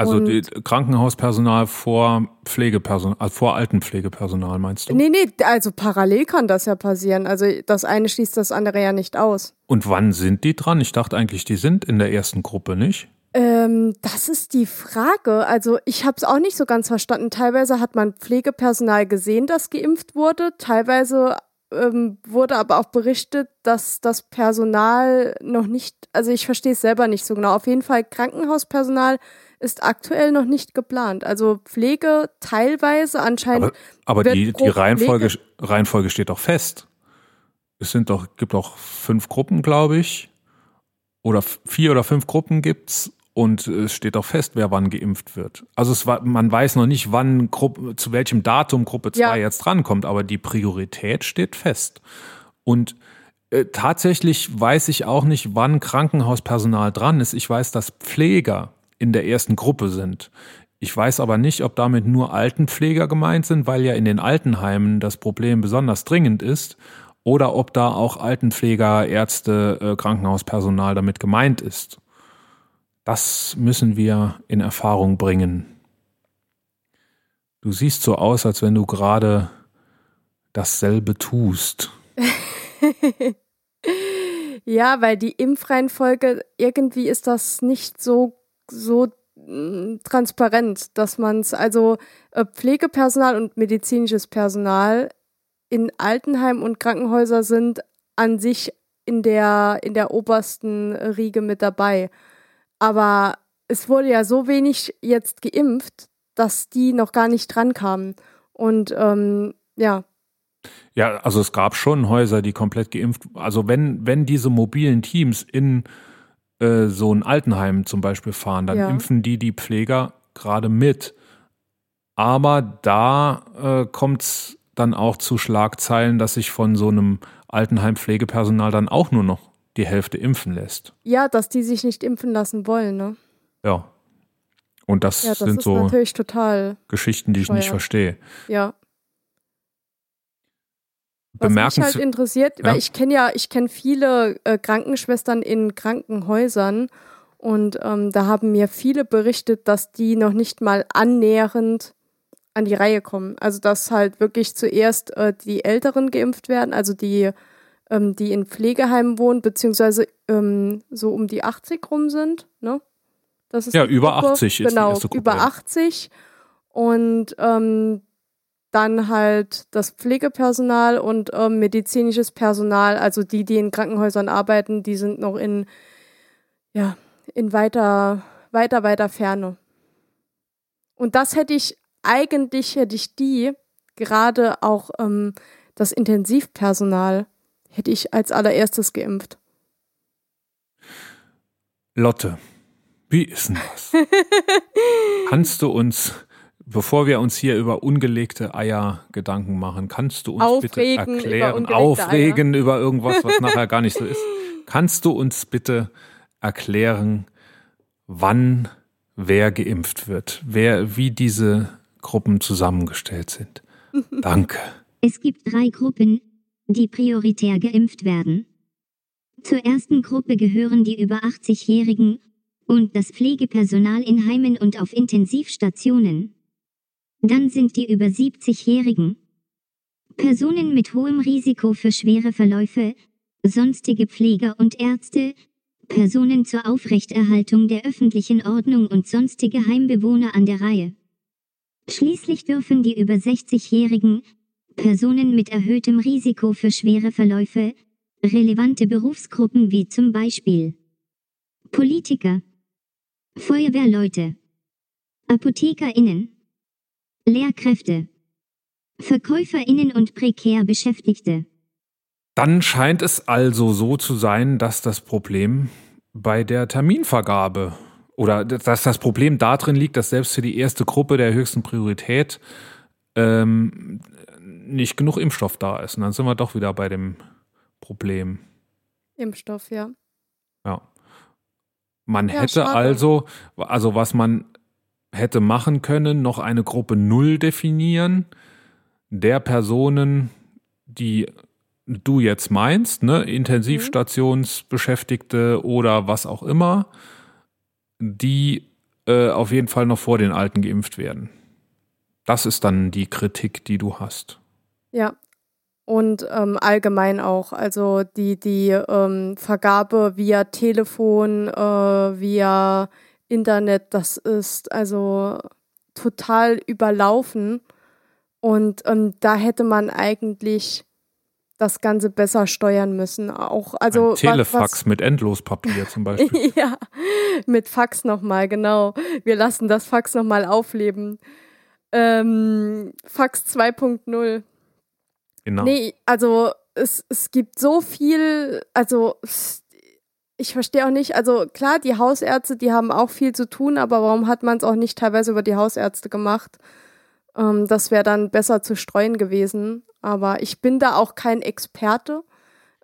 Also die Krankenhauspersonal vor Pflegepersonal, also vor Altenpflegepersonal meinst du? Nee, nee, also parallel kann das ja passieren. Also das eine schließt das andere ja nicht aus. Und wann sind die dran? Ich dachte eigentlich, die sind in der ersten Gruppe, nicht? Ähm, das ist die Frage. Also ich habe es auch nicht so ganz verstanden. Teilweise hat man Pflegepersonal gesehen, das geimpft wurde. Teilweise ähm, wurde aber auch berichtet, dass das Personal noch nicht, also ich verstehe es selber nicht so genau. Auf jeden Fall Krankenhauspersonal ist aktuell noch nicht geplant. Also Pflege teilweise anscheinend. Aber, aber die, die Reihenfolge, Reihenfolge steht doch fest. Es sind doch, gibt doch fünf Gruppen, glaube ich. Oder vier oder fünf Gruppen gibt's und es steht auch fest, wer wann geimpft wird. Also es war, man weiß noch nicht, wann Gruppe, zu welchem Datum Gruppe 2 ja. jetzt drankommt, aber die Priorität steht fest. Und äh, tatsächlich weiß ich auch nicht, wann Krankenhauspersonal dran ist. Ich weiß, dass Pfleger in der ersten Gruppe sind. Ich weiß aber nicht, ob damit nur Altenpfleger gemeint sind, weil ja in den Altenheimen das Problem besonders dringend ist, oder ob da auch Altenpfleger, Ärzte, äh, Krankenhauspersonal damit gemeint ist. Das müssen wir in Erfahrung bringen. Du siehst so aus, als wenn du gerade dasselbe tust. ja, weil die Impfreihenfolge, irgendwie ist das nicht so so mh, transparent, dass man es, also äh, Pflegepersonal und medizinisches Personal in Altenheim und Krankenhäuser sind an sich in der, in der obersten Riege mit dabei. Aber es wurde ja so wenig jetzt geimpft, dass die noch gar nicht dran kamen. Und ähm, ja. Ja, also es gab schon Häuser, die komplett geimpft. Also wenn, wenn diese mobilen Teams in äh, so ein Altenheim zum Beispiel fahren, dann ja. impfen die die Pfleger gerade mit. Aber da äh, kommt es dann auch zu Schlagzeilen, dass sich von so einem Altenheim-Pflegepersonal dann auch nur noch die Hälfte impfen lässt. Ja, dass die sich nicht impfen lassen wollen, ne? Ja. Und das, ja, das sind so Geschichten, die ich nicht verstehe. Ja. Was mich halt interessiert, ja? weil ich kenne ja, ich kenne viele äh, Krankenschwestern in Krankenhäusern und ähm, da haben mir viele berichtet, dass die noch nicht mal annähernd an die Reihe kommen. Also dass halt wirklich zuerst äh, die Älteren geimpft werden, also die, ähm, die in Pflegeheimen wohnen, beziehungsweise ähm, so um die 80 rum sind, ne? Das ist ja, über Gruppe. 80 ist genau, Gruppe. Über 80 und ähm, dann halt das Pflegepersonal und ähm, medizinisches Personal, also die, die in Krankenhäusern arbeiten, die sind noch in, ja, in weiter, weiter, weiter Ferne. Und das hätte ich, eigentlich hätte ich die, gerade auch ähm, das Intensivpersonal, hätte ich als allererstes geimpft. Lotte, wie ist denn das? Kannst du uns, bevor wir uns hier über ungelegte Eier Gedanken machen, kannst du uns aufregen bitte erklären, über aufregen Eier. über irgendwas, was nachher gar nicht so ist? Kannst du uns bitte erklären, wann wer geimpft wird, wer, wie diese Gruppen zusammengestellt sind? Danke. Es gibt drei Gruppen, die prioritär geimpft werden. Zur ersten Gruppe gehören die über 80-Jährigen und das Pflegepersonal in Heimen und auf Intensivstationen. Dann sind die über 70-Jährigen. Personen mit hohem Risiko für schwere Verläufe, sonstige Pfleger und Ärzte, Personen zur Aufrechterhaltung der öffentlichen Ordnung und sonstige Heimbewohner an der Reihe. Schließlich dürfen die über 60-Jährigen, Personen mit erhöhtem Risiko für schwere Verläufe, relevante Berufsgruppen wie zum Beispiel Politiker, Feuerwehrleute, ApothekerInnen, Lehrkräfte, VerkäuferInnen und prekär Beschäftigte. Dann scheint es also so zu sein, dass das Problem bei der Terminvergabe oder dass das Problem darin liegt, dass selbst für die erste Gruppe der höchsten Priorität ähm, nicht genug Impfstoff da ist. Und dann sind wir doch wieder bei dem Problem. Impfstoff, ja. Ja. Man ja, hätte schade. also, also was man hätte machen können, noch eine Gruppe Null definieren, der Personen, die du jetzt meinst, ne, Intensivstationsbeschäftigte oder was auch immer, die äh, auf jeden Fall noch vor den Alten geimpft werden. Das ist dann die Kritik, die du hast. Ja, und ähm, allgemein auch. Also die, die ähm, Vergabe via Telefon, äh, via Internet, das ist also total überlaufen. Und ähm, da hätte man eigentlich das Ganze besser steuern müssen. Auch, also Ein Telefax was, mit Endlospapier zum Beispiel. ja, mit Fax nochmal, genau. Wir lassen das Fax nochmal aufleben. Ähm, Fax 2.0. Genau. Nee, also es, es gibt so viel, also ich verstehe auch nicht, also klar, die Hausärzte, die haben auch viel zu tun, aber warum hat man es auch nicht teilweise über die Hausärzte gemacht? Ähm, das wäre dann besser zu streuen gewesen. Aber ich bin da auch kein Experte.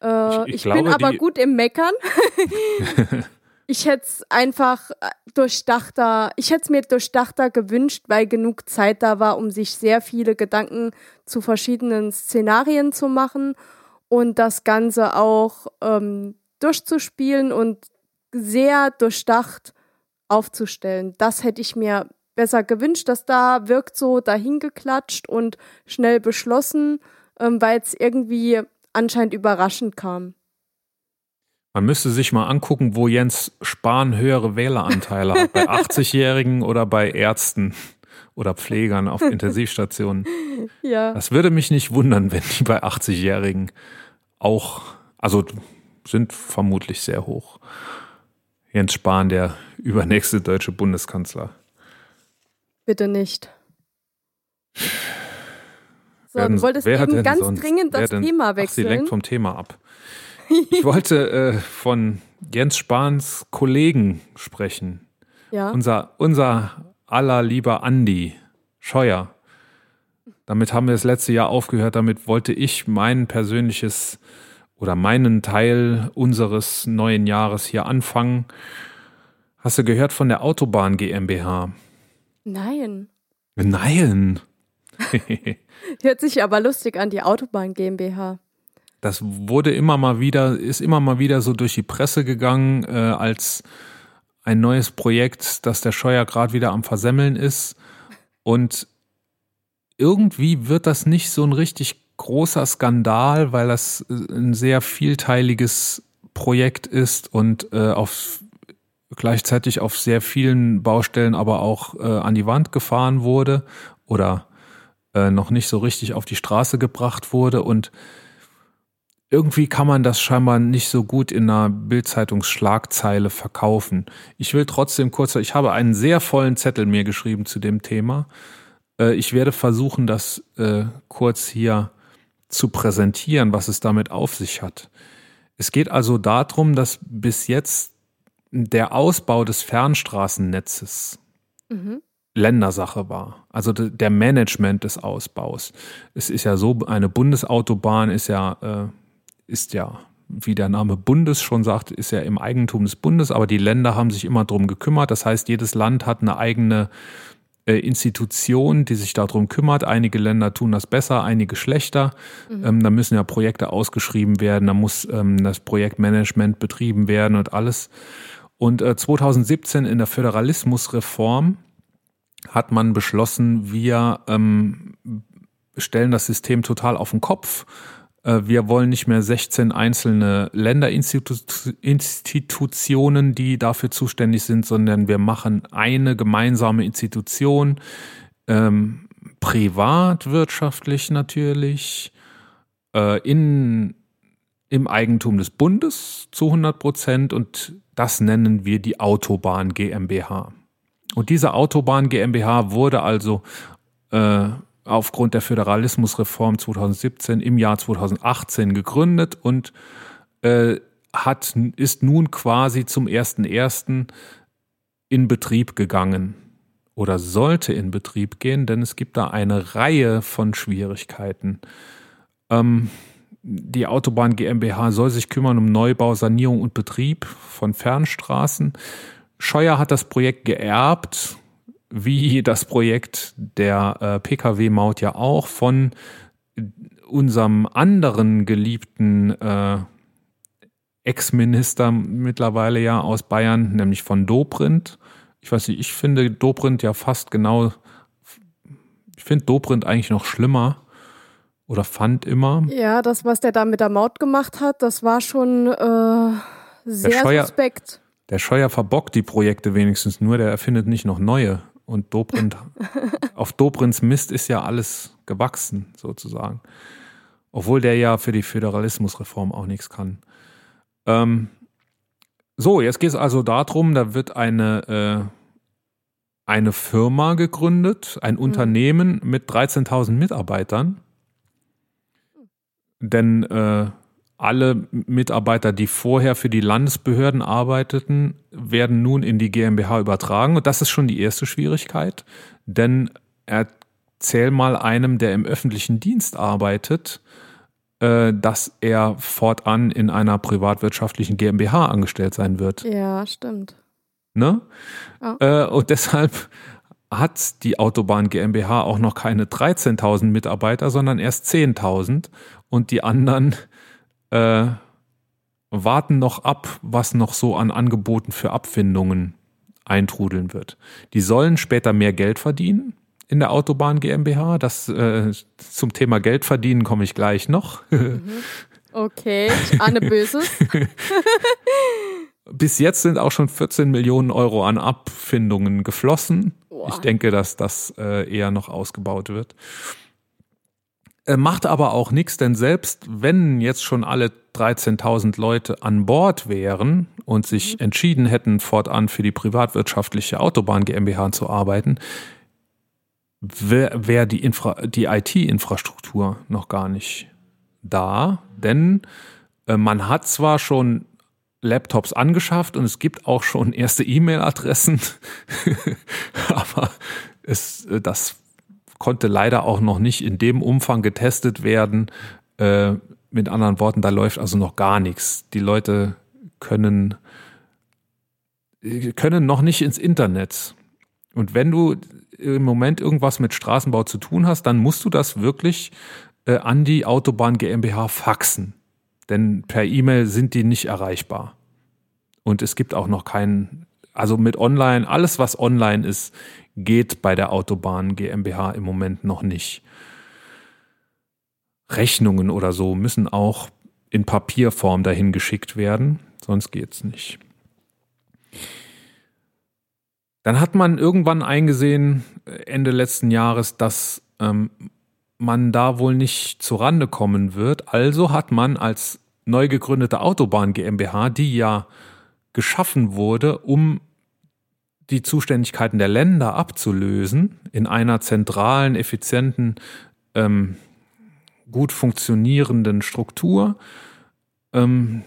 Äh, ich, ich, ich glaube, bin aber gut im Meckern. ich hätte es einfach äh, durchdachter, ich hätte es mir durchdachter gewünscht, weil genug Zeit da war, um sich sehr viele Gedanken zu verschiedenen Szenarien zu machen und das Ganze auch ähm, durchzuspielen und sehr durchdacht aufzustellen. Das hätte ich mir besser gewünscht, dass da wirkt so dahingeklatscht und schnell beschlossen, ähm, weil es irgendwie anscheinend überraschend kam. Man müsste sich mal angucken, wo Jens Spahn höhere Wähleranteile hat. Bei 80-Jährigen oder bei Ärzten oder Pflegern auf Intensivstationen. Ja. Das würde mich nicht wundern, wenn die bei 80-Jährigen auch, also sind vermutlich sehr hoch. Jens Spahn, der übernächste deutsche Bundeskanzler. Bitte nicht. So, du wolltest wer hat eben denn ganz sonst- dringend das Thema Ach, sie wechseln. lenkt vom Thema ab. Ich wollte äh, von Jens Spahns Kollegen sprechen. ja. Unser, unser aller lieber Andi Scheuer. Damit haben wir das letzte Jahr aufgehört. Damit wollte ich mein persönliches oder meinen Teil unseres neuen Jahres hier anfangen. Hast du gehört von der Autobahn GmbH? Nein. Nein. Hört sich aber lustig an, die Autobahn GmbH. Das wurde immer mal wieder, ist immer mal wieder so durch die Presse gegangen, äh, als ein neues Projekt, das der Scheuer gerade wieder am Versemmeln ist. Und irgendwie wird das nicht so ein richtig großer Skandal, weil das äh, ein sehr vielteiliges Projekt ist und äh, auf gleichzeitig auf sehr vielen Baustellen aber auch äh, an die Wand gefahren wurde oder äh, noch nicht so richtig auf die Straße gebracht wurde und irgendwie kann man das scheinbar nicht so gut in einer Bildzeitungsschlagzeile verkaufen. Ich will trotzdem kurz, ich habe einen sehr vollen Zettel mir geschrieben zu dem Thema. Äh, Ich werde versuchen, das äh, kurz hier zu präsentieren, was es damit auf sich hat. Es geht also darum, dass bis jetzt der Ausbau des Fernstraßennetzes Mhm. Ländersache war. Also de- der Management des Ausbaus. Es ist ja so, eine Bundesautobahn ist ja, äh, ist ja, wie der Name Bundes schon sagt, ist ja im Eigentum des Bundes, aber die Länder haben sich immer drum gekümmert. Das heißt, jedes Land hat eine eigene äh, Institution, die sich darum kümmert. Einige Länder tun das besser, einige schlechter. Ähm, da müssen ja Projekte ausgeschrieben werden, da muss ähm, das Projektmanagement betrieben werden und alles. Und äh, 2017 in der Föderalismusreform hat man beschlossen, wir ähm, stellen das System total auf den Kopf. Äh, wir wollen nicht mehr 16 einzelne Länderinstitutionen, die dafür zuständig sind, sondern wir machen eine gemeinsame Institution, ähm, privatwirtschaftlich natürlich, äh, in, im Eigentum des Bundes zu 100 Prozent und das nennen wir die Autobahn GmbH. Und diese Autobahn GmbH wurde also äh, aufgrund der Föderalismusreform 2017 im Jahr 2018 gegründet und äh, hat, ist nun quasi zum 1.1. in Betrieb gegangen oder sollte in Betrieb gehen, denn es gibt da eine Reihe von Schwierigkeiten. Ähm, die Autobahn GmbH soll sich kümmern um Neubau, Sanierung und Betrieb von Fernstraßen. Scheuer hat das Projekt geerbt, wie das Projekt der äh, Pkw-Maut ja auch von unserem anderen geliebten äh, Ex-Minister mittlerweile ja aus Bayern, nämlich von Dobrindt. Ich weiß nicht, ich finde Dobrindt ja fast genau, ich finde Dobrindt eigentlich noch schlimmer oder fand immer. Ja, das, was der da mit der Maut gemacht hat, das war schon äh, sehr Scheuer- suspekt. Der Scheuer verbockt die Projekte wenigstens nur, der erfindet nicht noch neue. Und Dobrindt, auf Dobrindts Mist ist ja alles gewachsen, sozusagen. Obwohl der ja für die Föderalismusreform auch nichts kann. Ähm, so, jetzt geht es also darum, da wird eine, äh, eine Firma gegründet, ein Unternehmen mit 13.000 Mitarbeitern. Denn äh, alle Mitarbeiter, die vorher für die Landesbehörden arbeiteten, werden nun in die GmbH übertragen. Und das ist schon die erste Schwierigkeit. Denn erzähl mal einem, der im öffentlichen Dienst arbeitet, äh, dass er fortan in einer privatwirtschaftlichen GmbH angestellt sein wird. Ja, stimmt. Ne? Äh, und deshalb hat die Autobahn GmbH auch noch keine 13.000 Mitarbeiter, sondern erst 10.000. Und die anderen äh, warten noch ab, was noch so an Angeboten für Abfindungen eintrudeln wird. Die sollen später mehr Geld verdienen in der Autobahn GmbH. Das äh, zum Thema Geld verdienen komme ich gleich noch. Okay, ich ahne Böses. Bis jetzt sind auch schon 14 Millionen Euro an Abfindungen geflossen. Boah. Ich denke, dass das äh, eher noch ausgebaut wird. Äh, macht aber auch nichts, denn selbst wenn jetzt schon alle 13.000 Leute an Bord wären und sich entschieden hätten, fortan für die privatwirtschaftliche Autobahn GmbH zu arbeiten, wäre wär die, Infra die IT-Infrastruktur noch gar nicht da, denn äh, man hat zwar schon Laptops angeschafft und es gibt auch schon erste E-Mail-Adressen, aber es, äh, das konnte leider auch noch nicht in dem Umfang getestet werden. Äh, mit anderen Worten, da läuft also noch gar nichts. Die Leute können, können noch nicht ins Internet. Und wenn du im Moment irgendwas mit Straßenbau zu tun hast, dann musst du das wirklich äh, an die Autobahn GmbH faxen. Denn per E-Mail sind die nicht erreichbar. Und es gibt auch noch keinen, also mit Online, alles was online ist, geht bei der Autobahn GmbH im Moment noch nicht. Rechnungen oder so müssen auch in Papierform dahin geschickt werden, sonst geht's nicht. Dann hat man irgendwann eingesehen, Ende letzten Jahres, dass ähm, man da wohl nicht zurande kommen wird. Also hat man als neu gegründete Autobahn GmbH, die ja geschaffen wurde, um die Zuständigkeiten der Länder abzulösen in einer zentralen, effizienten, ähm, gut funktionierenden Struktur. Ähm,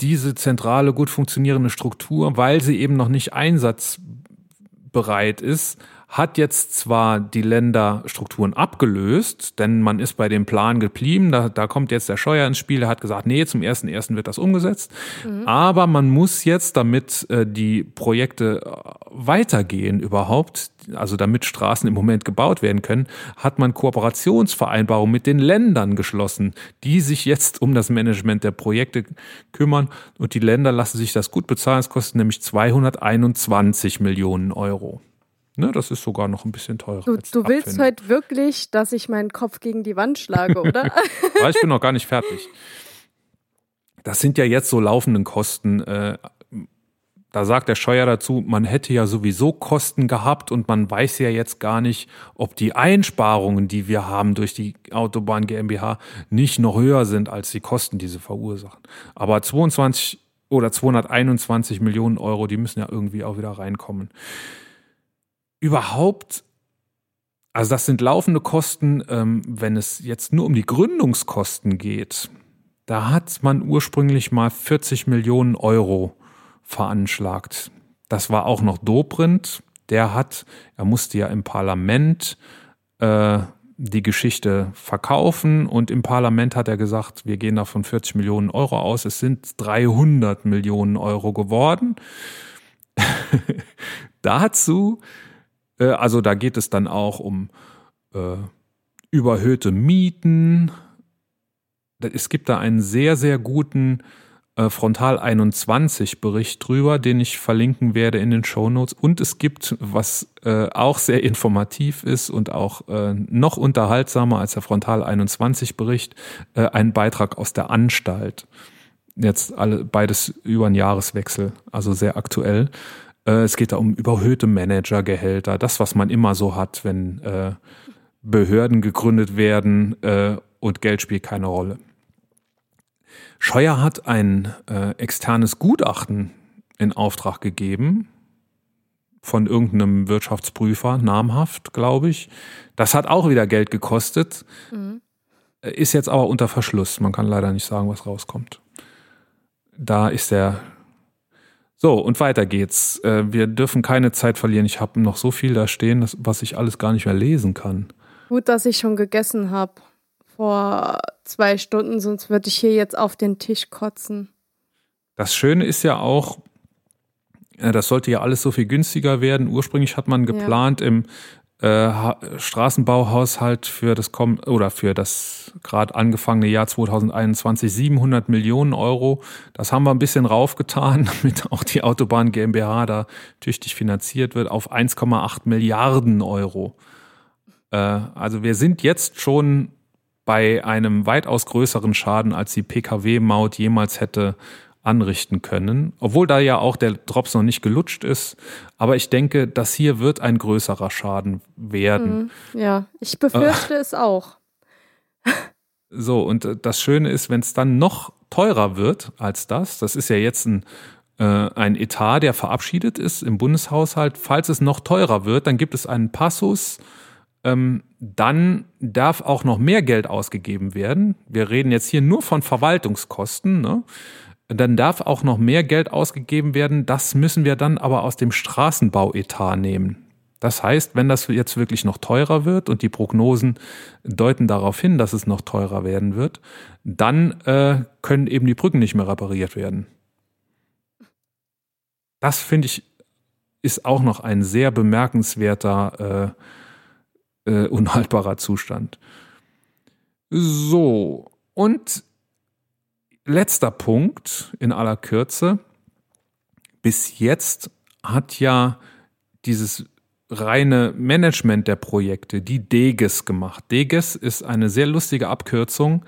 diese zentrale, gut funktionierende Struktur, weil sie eben noch nicht einsatzbereit ist, hat jetzt zwar die Länderstrukturen abgelöst, denn man ist bei dem Plan geblieben, da, da kommt jetzt der Scheuer ins Spiel, der hat gesagt, nee, zum 1.1. wird das umgesetzt, mhm. aber man muss jetzt, damit äh, die Projekte äh, weitergehen überhaupt, also damit Straßen im Moment gebaut werden können, hat man Kooperationsvereinbarungen mit den Ländern geschlossen, die sich jetzt um das Management der Projekte kümmern und die Länder lassen sich das gut bezahlen, es kostet nämlich 221 Millionen Euro. Ne, das ist sogar noch ein bisschen teurer. Du, du willst heute wirklich, dass ich meinen Kopf gegen die Wand schlage, oder? Weil ich bin noch gar nicht fertig. Das sind ja jetzt so laufenden Kosten. Äh, da sagt der Scheuer dazu, man hätte ja sowieso Kosten gehabt und man weiß ja jetzt gar nicht, ob die Einsparungen, die wir haben durch die Autobahn GmbH, nicht noch höher sind als die Kosten, die sie verursachen. Aber 22 oder 221 Millionen Euro, die müssen ja irgendwie auch wieder reinkommen überhaupt, also das sind laufende Kosten, ähm, wenn es jetzt nur um die Gründungskosten geht, da hat man ursprünglich mal 40 Millionen Euro veranschlagt. Das war auch noch Dobrindt. Der hat, er musste ja im Parlament äh, die Geschichte verkaufen und im Parlament hat er gesagt, wir gehen da von 40 Millionen Euro aus. Es sind 300 Millionen Euro geworden. Dazu äh, also da geht es dann auch um äh, überhöhte Mieten. Es gibt da einen sehr, sehr guten äh, Frontal 21 Bericht drüber, den ich verlinken werde in den Show Notes. Und es gibt, was äh, auch sehr informativ ist und auch äh, noch unterhaltsamer als der Frontal 21 Bericht, äh, einen Beitrag aus der Anstalt. Jetzt alle beides über einen Jahreswechsel, also sehr aktuell. Äh, es geht da um überhöhte Managergehälter, das, was man immer so hat, wenn äh, Behörden gegründet werden äh, und Geld spielt keine Rolle. Scheuer hat ein äh, externes Gutachten in Auftrag gegeben von irgendeinem Wirtschaftsprüfer, namhaft, glaube ich. Das hat auch wieder Geld gekostet, mhm. ist jetzt aber unter Verschluss. Man kann leider nicht sagen, was rauskommt. Da ist der so, und weiter geht's. Äh, wir dürfen keine Zeit verlieren. Ich habe noch so viel da stehen, was ich alles gar nicht mehr lesen kann. Gut, dass ich schon gegessen habe vor zwei Stunden, sonst würde ich hier jetzt auf den Tisch kotzen. Das Schöne ist ja auch, äh, das sollte ja alles so viel günstiger werden. Ursprünglich hat man geplant, ja. im äh, Straßenbauhaushalt für das kom oder für das gerade angefangene Jahr 2021 700 Millionen Euro. Das haben wir ein bisschen raufgetan, damit auch die Autobahn GmbH da tüchtig finanziert wird auf 1,8 Milliarden Euro. Äh, also wir sind jetzt schon bei einem weitaus größeren Schaden, als die Pkw-Maut jemals hätte anrichten können, obwohl da ja auch der Drops noch nicht gelutscht ist. Aber ich denke, das hier wird ein größerer Schaden werden. Mhm, ja, ich befürchte äh, es auch. So, und äh, das Schöne ist, wenn es dann noch teurer wird als das, das ist ja jetzt ein, äh, ein Etat, der verabschiedet ist im Bundeshaushalt, falls es noch teurer wird, dann gibt es einen Passus, ähm, dann darf auch noch mehr Geld ausgegeben werden. Wir reden jetzt hier nur von Verwaltungskosten. Ne? Dann darf auch noch mehr Geld ausgegeben werden. Das müssen wir dann aber aus dem Straßenbauetat nehmen. Das heißt, wenn das jetzt wirklich noch teurer wird und die Prognosen deuten darauf hin, dass es noch teurer werden wird, dann äh, können eben die Brücken nicht mehr repariert werden. Das finde ich ist auch noch ein sehr bemerkenswerter, äh, äh, unhaltbarer Zustand. So, und letzter Punkt in aller Kürze. Bis jetzt hat ja dieses reine Management der Projekte, die DEGES gemacht. DEGES ist eine sehr lustige Abkürzung.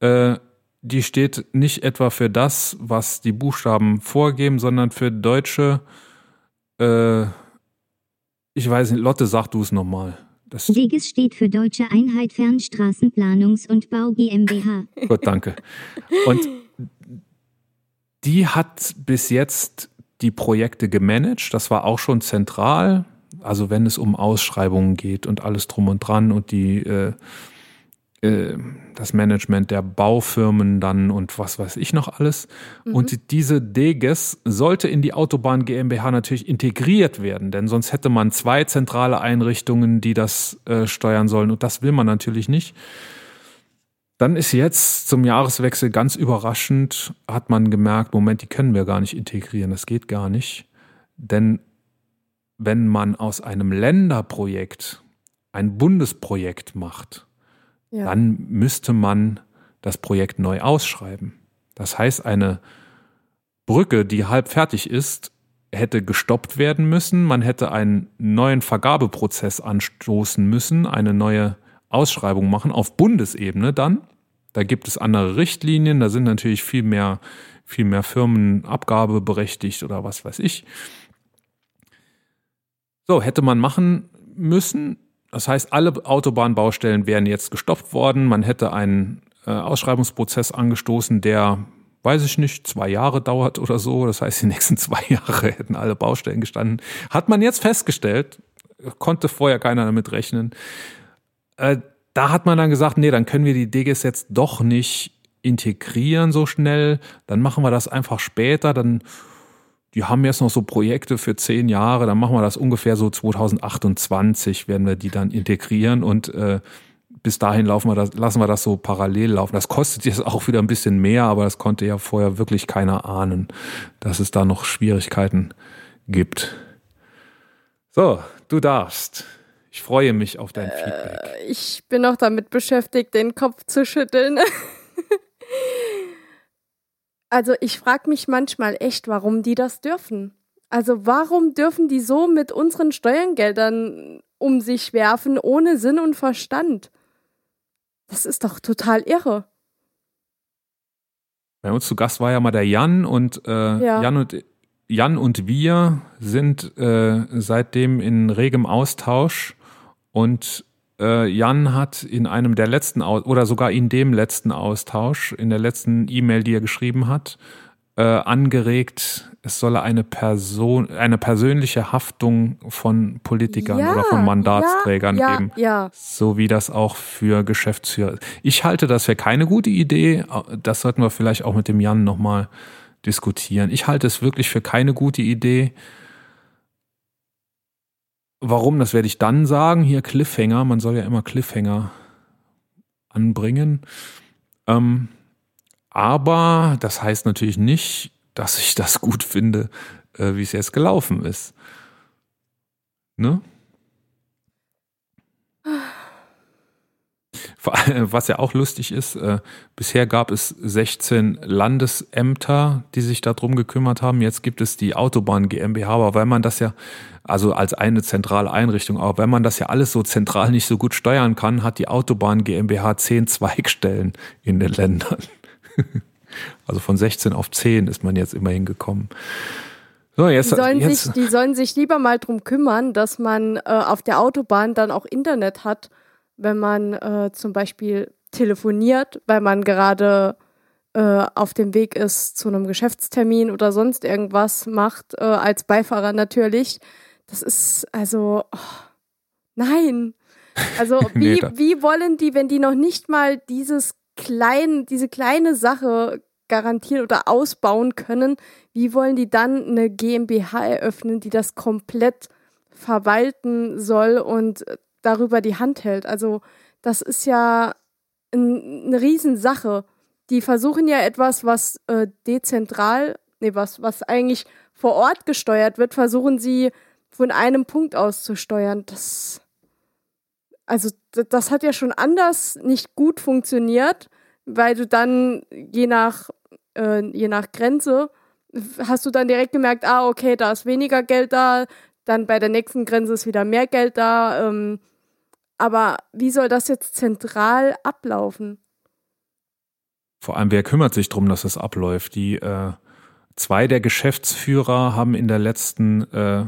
Äh, die steht nicht etwa für das, was die Buchstaben vorgeben, sondern für deutsche, äh, ich weiß nicht, Lotte, sag du es nochmal. Das DEGES steht für Deutsche Einheit Fernstraßenplanungs- und Bau GmbH. Gut, danke. Und die hat bis jetzt die Projekte gemanagt. Das war auch schon zentral. Also wenn es um Ausschreibungen geht und alles drum und dran und die äh, äh, das Management der Baufirmen dann und was weiß ich noch alles. Mhm. Und diese DGES sollte in die Autobahn GmbH natürlich integriert werden, denn sonst hätte man zwei zentrale Einrichtungen, die das äh, steuern sollen und das will man natürlich nicht. Dann ist jetzt zum Jahreswechsel ganz überraschend, hat man gemerkt, Moment, die können wir gar nicht integrieren, das geht gar nicht. Denn wenn man aus einem Länderprojekt ein Bundesprojekt macht, ja. dann müsste man das Projekt neu ausschreiben. Das heißt, eine Brücke, die halb fertig ist, hätte gestoppt werden müssen. Man hätte einen neuen Vergabeprozess anstoßen müssen, eine neue Ausschreibung machen auf Bundesebene dann. Da gibt es andere Richtlinien, da sind natürlich viel mehr, viel mehr Firmen abgabeberechtigt oder was weiß ich. So, hätte man machen müssen. Das heißt, alle Autobahnbaustellen wären jetzt gestoppt worden. Man hätte einen äh, Ausschreibungsprozess angestoßen, der, weiß ich nicht, zwei Jahre dauert oder so. Das heißt, die nächsten zwei Jahre hätten alle Baustellen gestanden. Hat man jetzt festgestellt, konnte vorher keiner damit rechnen. Äh, da hat man dann gesagt, nee, dann können wir die DGs jetzt doch nicht integrieren so schnell. Dann machen wir das einfach später. Dann die haben jetzt noch so Projekte für zehn Jahre, dann machen wir das ungefähr so 2028, werden wir die dann integrieren und äh, bis dahin laufen wir das, lassen wir das so parallel laufen. Das kostet jetzt auch wieder ein bisschen mehr, aber das konnte ja vorher wirklich keiner ahnen, dass es da noch Schwierigkeiten gibt. So, du darfst. Ich freue mich auf dein äh, Feedback. Ich bin noch damit beschäftigt, den Kopf zu schütteln. Also ich frage mich manchmal echt, warum die das dürfen. Also warum dürfen die so mit unseren Steuergeldern um sich werfen, ohne Sinn und Verstand? Das ist doch total irre. Bei uns zu Gast war ja mal der Jan und äh, ja. Jan und Jan und wir sind äh, seitdem in regem Austausch und äh, Jan hat in einem der letzten oder sogar in dem letzten Austausch, in der letzten E-Mail, die er geschrieben hat, äh, angeregt, es solle eine Person, eine persönliche Haftung von Politikern ja, oder von Mandatsträgern ja, ja, geben. Ja. So wie das auch für Geschäftsführer ist. Ich halte das für keine gute Idee. Das sollten wir vielleicht auch mit dem Jan nochmal diskutieren. Ich halte es wirklich für keine gute Idee. Warum, das werde ich dann sagen. Hier Cliffhanger, man soll ja immer Cliffhanger anbringen. Ähm, aber das heißt natürlich nicht, dass ich das gut finde, äh, wie es jetzt gelaufen ist. Ne? Was ja auch lustig ist, äh, bisher gab es 16 Landesämter, die sich darum gekümmert haben. Jetzt gibt es die Autobahn GmbH, aber weil man das ja, also als eine zentrale Einrichtung, aber wenn man das ja alles so zentral nicht so gut steuern kann, hat die Autobahn GmbH 10 Zweigstellen in den Ländern. Also von 16 auf 10 ist man jetzt immerhin gekommen. So, jetzt, die, sollen jetzt. Sich, die sollen sich lieber mal drum kümmern, dass man äh, auf der Autobahn dann auch Internet hat wenn man äh, zum Beispiel telefoniert, weil man gerade äh, auf dem Weg ist zu einem Geschäftstermin oder sonst irgendwas macht, äh, als Beifahrer natürlich. Das ist also, oh, nein. Also wie, nee, wie wollen die, wenn die noch nicht mal dieses klein, diese kleine Sache garantieren oder ausbauen können, wie wollen die dann eine GmbH eröffnen, die das komplett verwalten soll und darüber die Hand hält. Also das ist ja ein, eine Riesensache. Die versuchen ja etwas, was äh, dezentral, nee, was, was eigentlich vor Ort gesteuert wird, versuchen sie von einem Punkt aus zu steuern. Das, also das hat ja schon anders nicht gut funktioniert, weil du dann je nach, äh, je nach Grenze hast du dann direkt gemerkt, ah, okay, da ist weniger Geld da, dann bei der nächsten Grenze ist wieder mehr Geld da. Ähm, aber wie soll das jetzt zentral ablaufen? Vor allem, wer kümmert sich darum, dass es abläuft? Die äh, zwei der Geschäftsführer haben in der letzten, äh,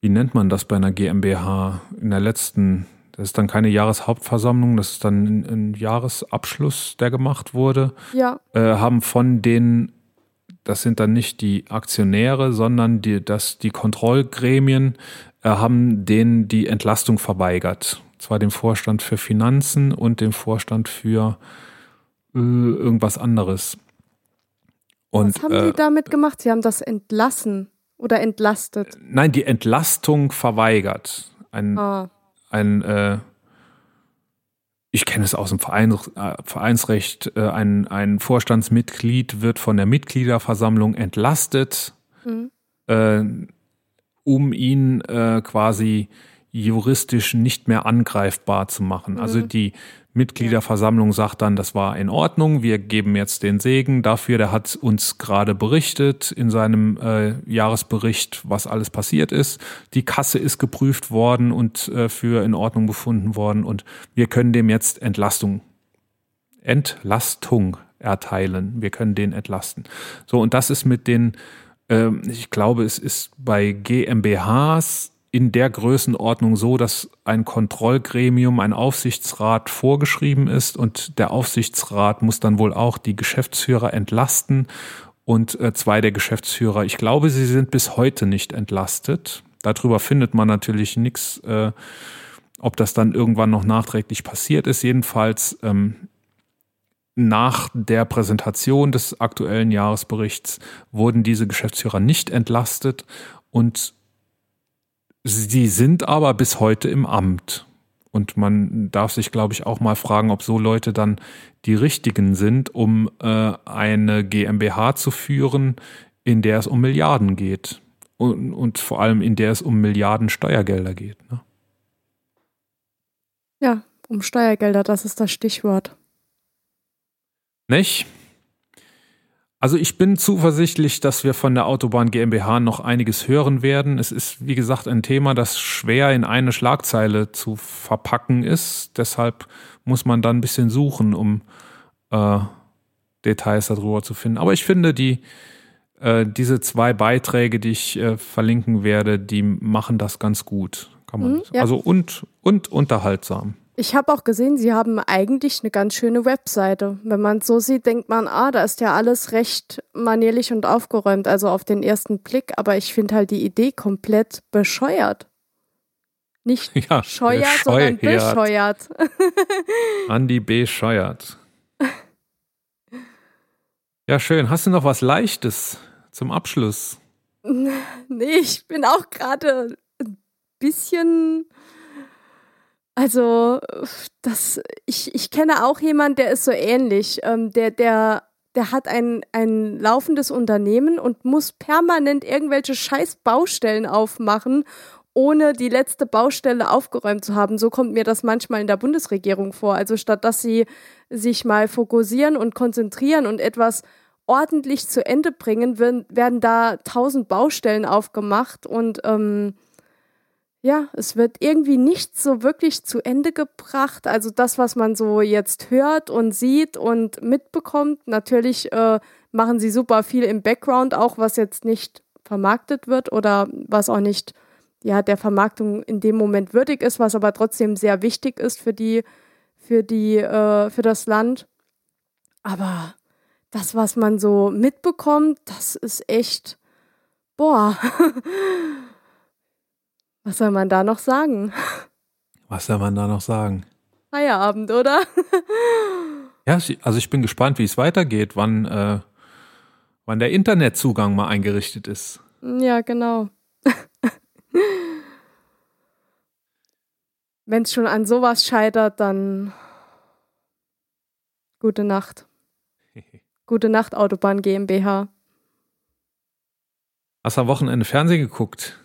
wie nennt man das bei einer GmbH? In der letzten, das ist dann keine Jahreshauptversammlung, das ist dann ein, Jahresabschluss, der gemacht wurde. Ja. Äh, haben von den das sind dann nicht die Aktionäre, sondern die, das, die Kontrollgremien äh, haben denen die Entlastung verweigert. Zwar dem Vorstand für Finanzen und dem Vorstand für äh, irgendwas anderes. Und, Was haben äh, die damit gemacht? Sie haben das entlassen oder entlastet? Nein, die Entlastung verweigert. Ein, ah. ein äh, ich kenne es aus dem Verein, äh, Vereinsrecht, äh, ein, ein Vorstandsmitglied wird von der Mitgliederversammlung entlastet, mhm. äh, um ihn äh, quasi juristisch nicht mehr angreifbar zu machen. Also mhm. Also die Mitgliederversammlung sagt dann, das war in Ordnung, wir geben jetzt den Segen dafür, der hat uns gerade berichtet in seinem äh, Jahresbericht, was alles passiert ist. Die Kasse ist geprüft worden und äh, für in Ordnung befunden worden und wir können dem jetzt Entlastung, Entlastung erteilen. Wir können den entlasten. So, und das ist mit den, äh, ich glaube, es ist bei GmbHs in der Größenordnung so, dass ein Kontrollgremium, ein Aufsichtsrat vorgeschrieben ist und der Aufsichtsrat muss dann wohl auch die Geschäftsführer entlasten und äh, zwei der Geschäftsführer, ich glaube, sie sind bis heute nicht entlastet. Darüber findet man natürlich nichts, äh, ob das dann irgendwann noch nachträglich passiert ist. Jedenfalls ähm, nach der Präsentation des aktuellen Jahresberichts wurden diese Geschäftsführer nicht entlastet und Sie sind aber bis heute im Amt. Und man darf sich, glaube ich, auch mal fragen, ob so Leute dann die richtigen sind, um äh, eine GmbH zu führen, in der es um Milliarden geht. Und, und vor allem in der es um Milliarden Steuergelder geht. Ne? Ja, um Steuergelder, das ist das Stichwort. Nicht? Also ich bin zuversichtlich, dass wir von der Autobahn GmbH noch einiges hören werden. Es ist, wie gesagt, ein Thema, das schwer in eine Schlagzeile zu verpacken ist. Deshalb muss man dann ein bisschen suchen, um äh, Details darüber zu finden. Aber ich finde, die, äh, diese zwei Beiträge, die ich äh, verlinken werde, die machen das ganz gut. Kann man, mhm, ja. Also und, und unterhaltsam. Ich habe auch gesehen, sie haben eigentlich eine ganz schöne Webseite. Wenn man es so sieht, denkt man, ah, da ist ja alles recht manierlich und aufgeräumt, also auf den ersten Blick. Aber ich finde halt die Idee komplett bescheuert. Nicht ja, scheuert, sondern bescheuert. Andi bescheuert. Ja, schön. Hast du noch was Leichtes zum Abschluss? Nee, ich bin auch gerade ein bisschen also, das, ich, ich kenne auch jemanden, der ist so ähnlich. Ähm, der, der, der hat ein, ein laufendes Unternehmen und muss permanent irgendwelche scheiß Baustellen aufmachen, ohne die letzte Baustelle aufgeräumt zu haben. So kommt mir das manchmal in der Bundesregierung vor. Also statt dass sie sich mal fokussieren und konzentrieren und etwas ordentlich zu Ende bringen, werden, da tausend Baustellen aufgemacht und ähm, ja, es wird irgendwie nicht so wirklich zu Ende gebracht. Also das, was man so jetzt hört und sieht und mitbekommt, natürlich äh, machen sie super viel im Background, auch was jetzt nicht vermarktet wird oder was auch nicht ja, der Vermarktung in dem Moment würdig ist, was aber trotzdem sehr wichtig ist für die, für die, äh, für das Land. Aber das, was man so mitbekommt, das ist echt, boah. was soll man da noch sagen? Was soll man da noch sagen? Feierabend, oder? ja, also ich bin gespannt, wie es weitergeht, wann, äh, wann der Internetzugang mal eingerichtet ist. Ja, genau. Wenn es schon an sowas scheitert, dann gute Nacht. Gute Nacht, Autobahn GmbH. Hast du am Wochenende Fernsehen geguckt?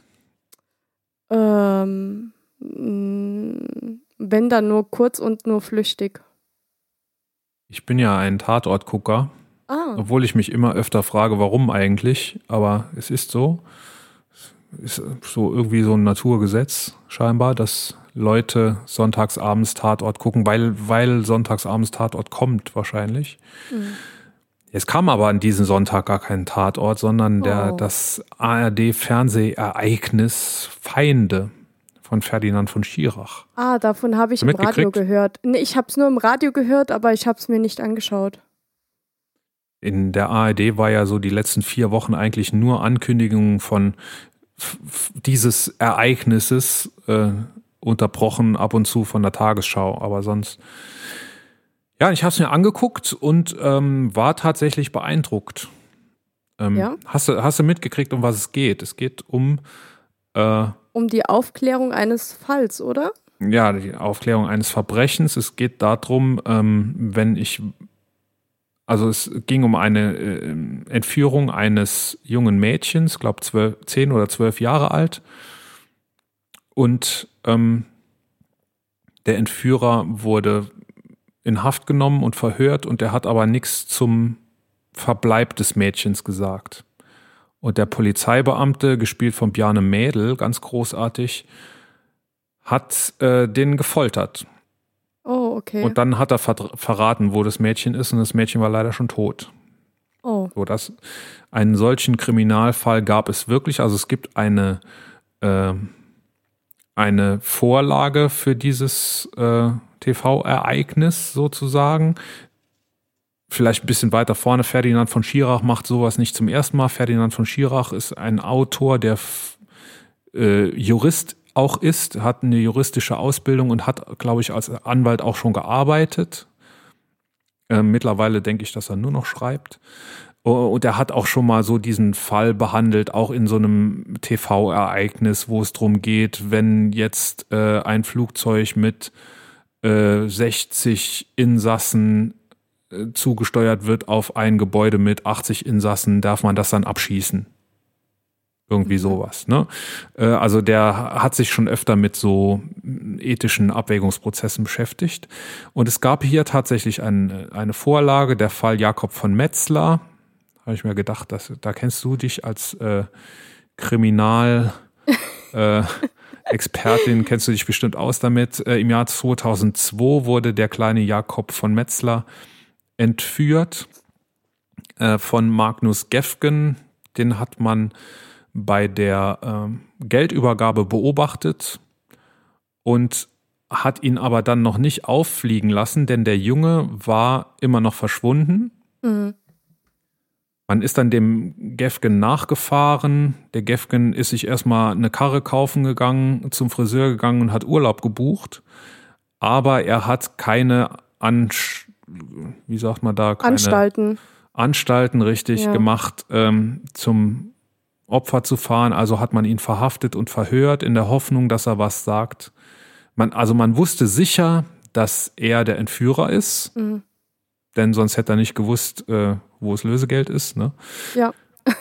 Ähm, wenn dann nur kurz und nur flüchtig. Ich bin ja ein Tatortgucker. Ah. Obwohl ich mich immer öfter frage, warum eigentlich. Aber es ist so. Es ist so irgendwie so ein Naturgesetz scheinbar, dass Leute sonntagsabends Tatort gucken, weil, weil sonntagsabends Tatort kommt wahrscheinlich. Mhm. Es kam aber an diesem Sonntag gar kein Tatort, sondern der, oh. das ARD-Fernsehereignis Feinde von Ferdinand von Schirach. Ah, davon habe ich im Radio gehört. Nee, ich habe es nur im Radio gehört, aber ich habe es mir nicht angeschaut. In der ARD war ja so die letzten vier Wochen eigentlich nur Ankündigungen von dieses Ereignisses, äh, unterbrochen ab und zu von der Tagesschau, aber sonst ja, ich habe es mir angeguckt und ähm, war tatsächlich beeindruckt. Ähm, ja? hast, du, hast du mitgekriegt, um was es geht? Es geht um. Äh, um die Aufklärung eines Falls, oder? Ja, die Aufklärung eines Verbrechens. Es geht darum, ähm, wenn ich. Also es ging um eine äh, Entführung eines jungen Mädchens, glaube zehn oder zwölf Jahre alt. Und ähm, der Entführer wurde in Haft genommen und verhört und er hat aber nichts zum Verbleib des Mädchens gesagt. Und der Polizeibeamte, gespielt von Bjarne Mädel, ganz großartig, hat äh, den gefoltert. Oh, okay. Und dann hat er verraten, wo das Mädchen ist und das Mädchen war leider schon tot. Oh. So, das, einen solchen Kriminalfall gab es wirklich. Also es gibt eine, äh, eine Vorlage für dieses äh, TV-Ereignis sozusagen. Vielleicht ein bisschen weiter vorne, Ferdinand von Schirach macht sowas nicht zum ersten Mal. Ferdinand von Schirach ist ein Autor, der äh, Jurist auch ist, hat eine juristische Ausbildung und hat, glaube ich, als Anwalt auch schon gearbeitet. Äh, mittlerweile denke ich, dass er nur noch schreibt. Und er hat auch schon mal so diesen Fall behandelt, auch in so einem TV-Ereignis, wo es darum geht, wenn jetzt äh, ein Flugzeug mit 60 äh, Insassen äh, zugesteuert wird auf ein Gebäude mit 80 Insassen, darf man das dann abschießen. Irgendwie mhm. sowas. Ne? Äh, also der hat sich schon öfter mit so ethischen Abwägungsprozessen beschäftigt. Und es gab hier tatsächlich ein, eine Vorlage, der Fall Jakob von Metzler. Habe ich mir gedacht, dass, da kennst du dich als äh, Kriminal äh, Expertin, kennst du dich bestimmt aus damit. Äh, Im Jahr 2002 wurde der kleine Jakob von Metzler entführt äh, von Magnus Gefgen. Den hat man bei der äh, Geldübergabe beobachtet und hat ihn aber dann noch nicht auffliegen lassen, denn der Junge war immer noch verschwunden. Mhm. Man ist dann dem Gefgen nachgefahren. Der Gefgen ist sich erstmal eine Karre kaufen gegangen, zum Friseur gegangen und hat Urlaub gebucht. Aber er hat keine Ansch wie sagt man da? Keine Anstalten. Anstalten richtig ja. gemacht, ähm, zum Opfer zu fahren. Also hat man ihn verhaftet und verhört in der Hoffnung, dass er was sagt. Man, also man wusste sicher, dass er der Entführer ist. Mhm denn sonst hätte er nicht gewusst, äh, wo es Lösegeld ist. Ne? Ja.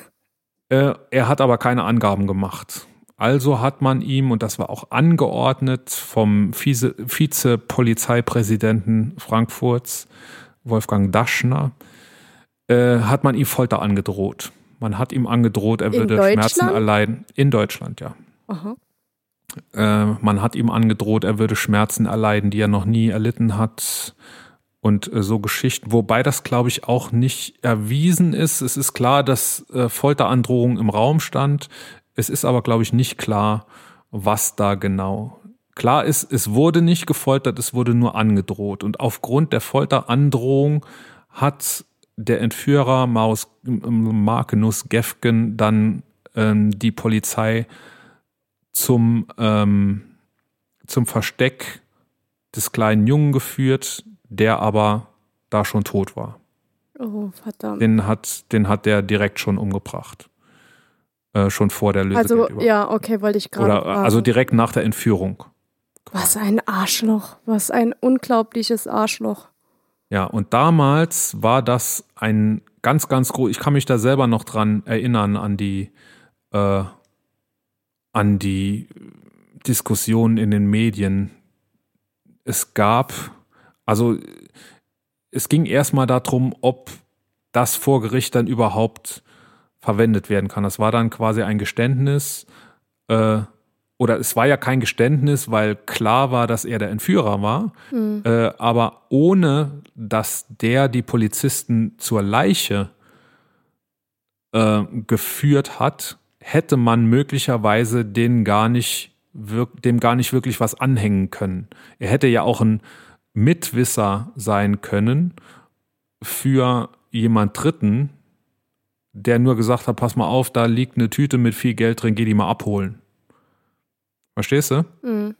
Äh, er hat aber keine Angaben gemacht. Also hat man ihm, und das war auch angeordnet vom Vize, Vizepolizeipräsidenten Frankfurts, Wolfgang Daschner, äh, hat man ihm Folter angedroht. Man hat ihm angedroht, er würde Schmerzen erleiden. In Deutschland, ja. Aha. Äh, man hat ihm angedroht, er würde Schmerzen erleiden, die er noch nie erlitten hat. Und äh, so Geschichten, wobei das, glaube ich, auch nicht erwiesen ist. Es ist klar, dass äh, Folterandrohung im Raum stand. Es ist aber, glaube ich, nicht klar, was da genau. Klar ist, es wurde nicht gefoltert, es wurde nur angedroht. Und aufgrund der Folterandrohung hat der Entführer Maus, Markenus Gefgen dann ähm, die Polizei zum, ähm, zum Versteck des kleinen Jungen geführt, der aber da schon tot war. Oh, verdammt. Den hat, den hat der direkt schon umgebracht. Äh, schon vor der Lösung. Also, ja, okay, wollte ich gerade. Also direkt nach der Entführung. Was ein Arschloch. Was ein unglaubliches Arschloch. Ja, und damals war das ein ganz, ganz groß. Ich kann mich da selber noch dran erinnern an die, äh, an die Diskussionen in den Medien. Es gab, also es ging erstmal darum, ob das vor Gericht dann überhaupt verwendet werden kann. Das war dann quasi ein Geständnis, äh, oder es war ja kein Geständnis, weil klar war, dass er der Entführer war, mhm. äh, aber ohne dass der die Polizisten zur Leiche äh, geführt hat, hätte man möglicherweise den gar nicht, dem gar nicht wirklich was anhängen können. Er hätte ja auch ein Mitwisser sein können für jemand Dritten, der nur gesagt hat, pass mal auf, da liegt eine Tüte mit viel Geld drin, geh die mal abholen. Verstehst du? Mhm.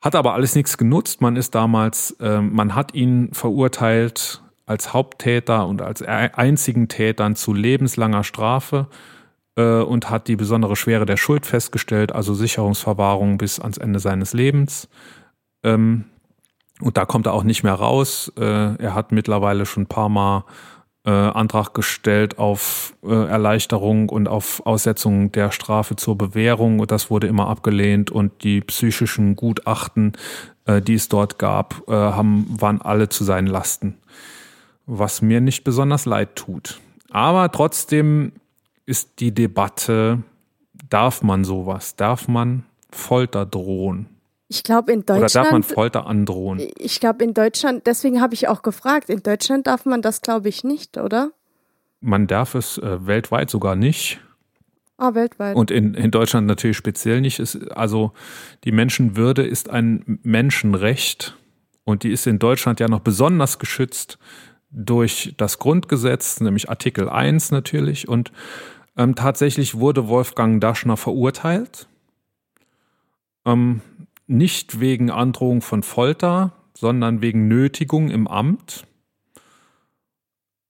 Hat aber alles nichts genutzt. Man ist damals, äh, man hat ihn verurteilt als Haupttäter und als einzigen Tätern zu lebenslanger Strafe äh, und hat die besondere Schwere der Schuld festgestellt, also Sicherungsverwahrung bis ans Ende seines Lebens. Ähm, und da kommt er auch nicht mehr raus. Äh, er hat mittlerweile schon ein paar Mal äh, Antrag gestellt auf äh, Erleichterung und auf Aussetzung der Strafe zur Bewährung. Und das wurde immer abgelehnt und die psychischen Gutachten, äh, die es dort gab, äh, haben, waren alle zu seinen Lasten. Was mir nicht besonders leid tut. Aber trotzdem ist die Debatte, darf man sowas? Darf man Folter drohen? Ich glaube in Deutschland. Oder darf man Folter androhen? Ich glaube in Deutschland, deswegen habe ich auch gefragt, in Deutschland darf man das glaube ich nicht, oder? Man darf es äh, weltweit sogar nicht. Ah, weltweit. Und in, in Deutschland natürlich speziell nicht. Ist, also die Menschenwürde ist ein Menschenrecht und die ist in Deutschland ja noch besonders geschützt durch das Grundgesetz, nämlich Artikel 1 natürlich. Und ähm, tatsächlich wurde Wolfgang Daschner verurteilt. Ähm, nicht wegen Androhung von Folter, sondern wegen Nötigung im Amt.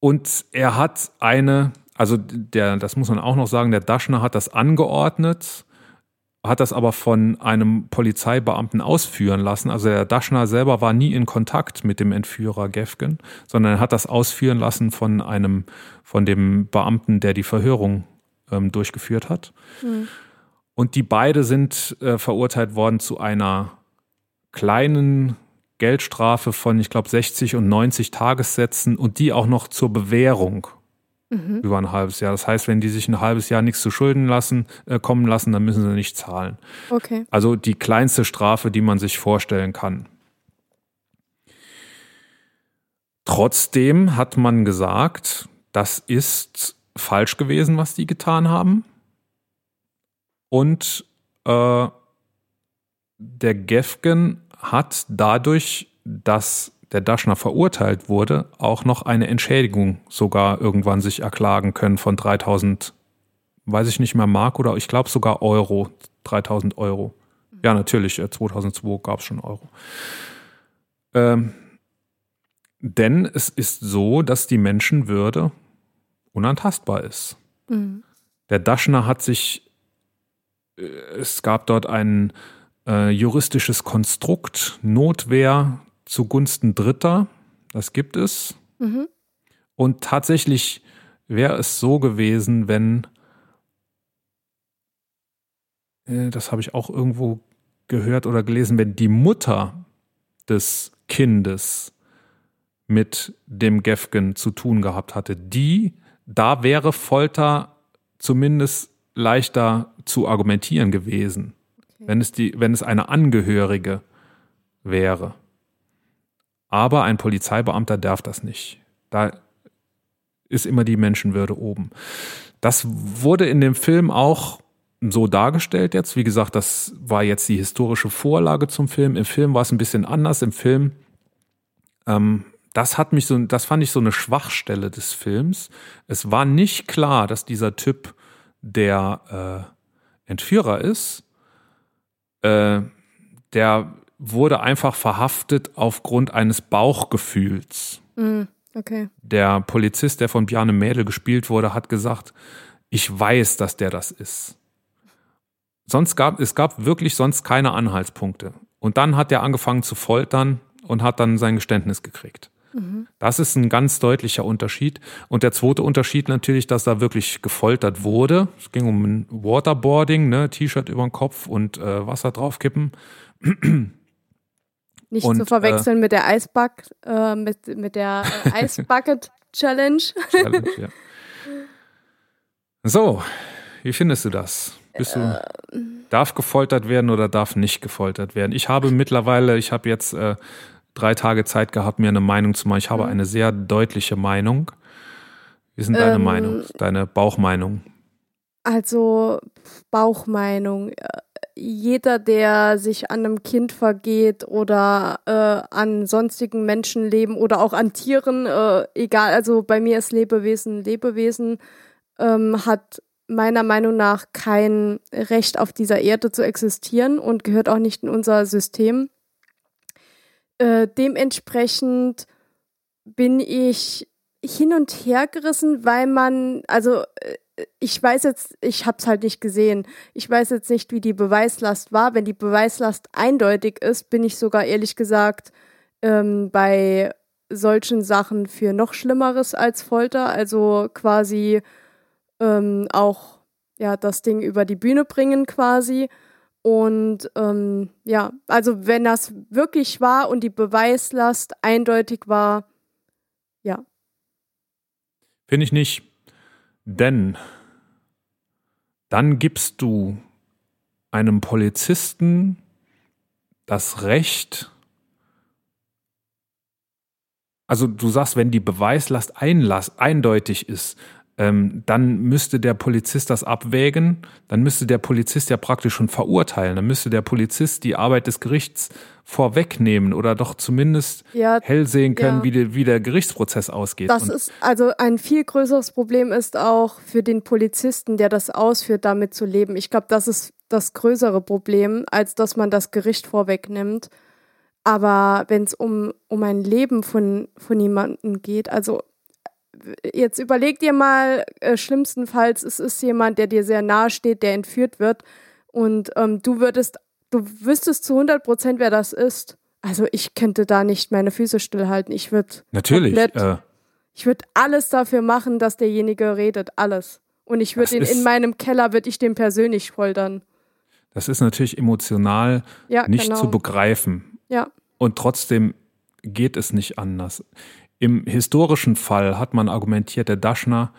Und er hat eine, also der, das muss man auch noch sagen, der Daschner hat das angeordnet, hat das aber von einem Polizeibeamten ausführen lassen. Also der Daschner selber war nie in Kontakt mit dem Entführer Gefgen, sondern er hat das ausführen lassen von einem, von dem Beamten, der die Verhörung ähm, durchgeführt hat. Mhm. Und die beide sind äh, verurteilt worden zu einer kleinen Geldstrafe von, ich glaube, 60 und 90 Tagessätzen und die auch noch zur Bewährung mhm. über ein halbes Jahr. Das heißt, wenn die sich ein halbes Jahr nichts zu Schulden lassen, äh, kommen lassen, dann müssen sie nicht zahlen. Okay. Also die kleinste Strafe, die man sich vorstellen kann. Trotzdem hat man gesagt, das ist falsch gewesen, was die getan haben. Und äh, der Gefgen hat dadurch, dass der Daschner verurteilt wurde, auch noch eine Entschädigung sogar irgendwann sich erklagen können von 3000, weiß ich nicht mehr, Mark oder ich glaube sogar Euro, 3000 Euro. Ja, natürlich, 2002 gab es schon Euro. Ähm, denn es ist so, dass die Menschenwürde unantastbar ist. Mhm. Der Daschner hat sich es gab dort ein äh, juristisches Konstrukt, Notwehr zugunsten Dritter. Das gibt es. Mhm. Und tatsächlich wäre es so gewesen, wenn äh, das habe ich auch irgendwo gehört oder gelesen, wenn die Mutter des Kindes mit dem Gefgen zu tun gehabt hatte, die, da wäre Folter zumindest leichter zu argumentieren gewesen, okay. wenn, es die, wenn es eine Angehörige wäre. Aber ein Polizeibeamter darf das nicht. Da ist immer die Menschenwürde oben. Das wurde in dem Film auch so dargestellt jetzt. Wie gesagt, das war jetzt die historische Vorlage zum Film. Im Film war es ein bisschen anders. Im Film, ähm, das hat mich so, das fand ich so eine Schwachstelle des Films. Es war nicht klar, dass dieser Typ der äh, Entführer ist. Äh, der wurde einfach verhaftet aufgrund eines Bauchgefühls. Mm, okay. Der Polizist, der von Bjarne Mädel gespielt wurde, hat gesagt, ich weiß, dass der das ist. Sonst gab es gab wirklich sonst keine Anhaltspunkte. Und dann hat er angefangen zu foltern und hat dann sein Geständnis gekriegt. Mhm. Das ist ein ganz deutlicher Unterschied. Und der zweite Unterschied natürlich, dass da wirklich gefoltert wurde. Es ging um ein Waterboarding, ne, T-Shirt über den Kopf und äh, Wasser draufkippen. Nicht und, zu verwechseln äh, mit der Eisbuck, äh, mit, mit der äh, Eisbucket Challenge. Challenge ja. So, wie findest du das? Bist du, äh, darf gefoltert werden oder darf nicht gefoltert werden? Ich habe mittlerweile, ich habe jetzt äh, drei Tage Zeit gehabt, mir eine Meinung zu machen. Ich habe mhm. eine sehr deutliche Meinung. Wie ist denn deine ähm, Meinung, deine Bauchmeinung? Also Bauchmeinung. Jeder, der sich an einem Kind vergeht oder äh, an sonstigen Menschenleben oder auch an Tieren, äh, egal, also bei mir ist Lebewesen Lebewesen, ähm, hat meiner Meinung nach kein Recht auf dieser Erde zu existieren und gehört auch nicht in unser System. Äh, dementsprechend bin ich hin und her gerissen, weil man, also äh, ich weiß jetzt, ich habe es halt nicht gesehen. Ich weiß jetzt nicht, wie die Beweislast war. Wenn die Beweislast eindeutig ist, bin ich sogar ehrlich gesagt ähm, bei solchen Sachen für noch Schlimmeres als Folter. Also quasi ähm, auch ja das Ding über die Bühne bringen quasi. Und ähm, ja, also wenn das wirklich war und die Beweislast eindeutig war, ja. Finde ich nicht. Denn dann gibst du einem Polizisten das Recht, also du sagst, wenn die Beweislast eindeutig ist, ähm, dann müsste der Polizist das abwägen, dann müsste der Polizist ja praktisch schon verurteilen, dann müsste der Polizist die Arbeit des Gerichts vorwegnehmen oder doch zumindest ja, hell sehen können, ja. wie, de, wie der Gerichtsprozess ausgeht. Das Und ist also ein viel größeres Problem ist auch für den Polizisten, der das ausführt, damit zu leben. Ich glaube, das ist das größere Problem, als dass man das Gericht vorwegnimmt. Aber wenn es um, um ein Leben von, von jemandem geht, also jetzt überleg dir mal, äh, schlimmstenfalls es ist jemand, der dir sehr nahe steht, der entführt wird und ähm, du würdest, du wüsstest zu 100 Prozent, wer das ist. Also ich könnte da nicht meine Füße stillhalten. Ich würde natürlich, komplett, äh, ich würde alles dafür machen, dass derjenige redet, alles. Und ich würde ihn in meinem Keller, würde ich den persönlich foltern. Das ist natürlich emotional ja, nicht genau. zu begreifen. Ja. Und trotzdem geht es nicht anders. Im historischen Fall hat man argumentiert, der Daschner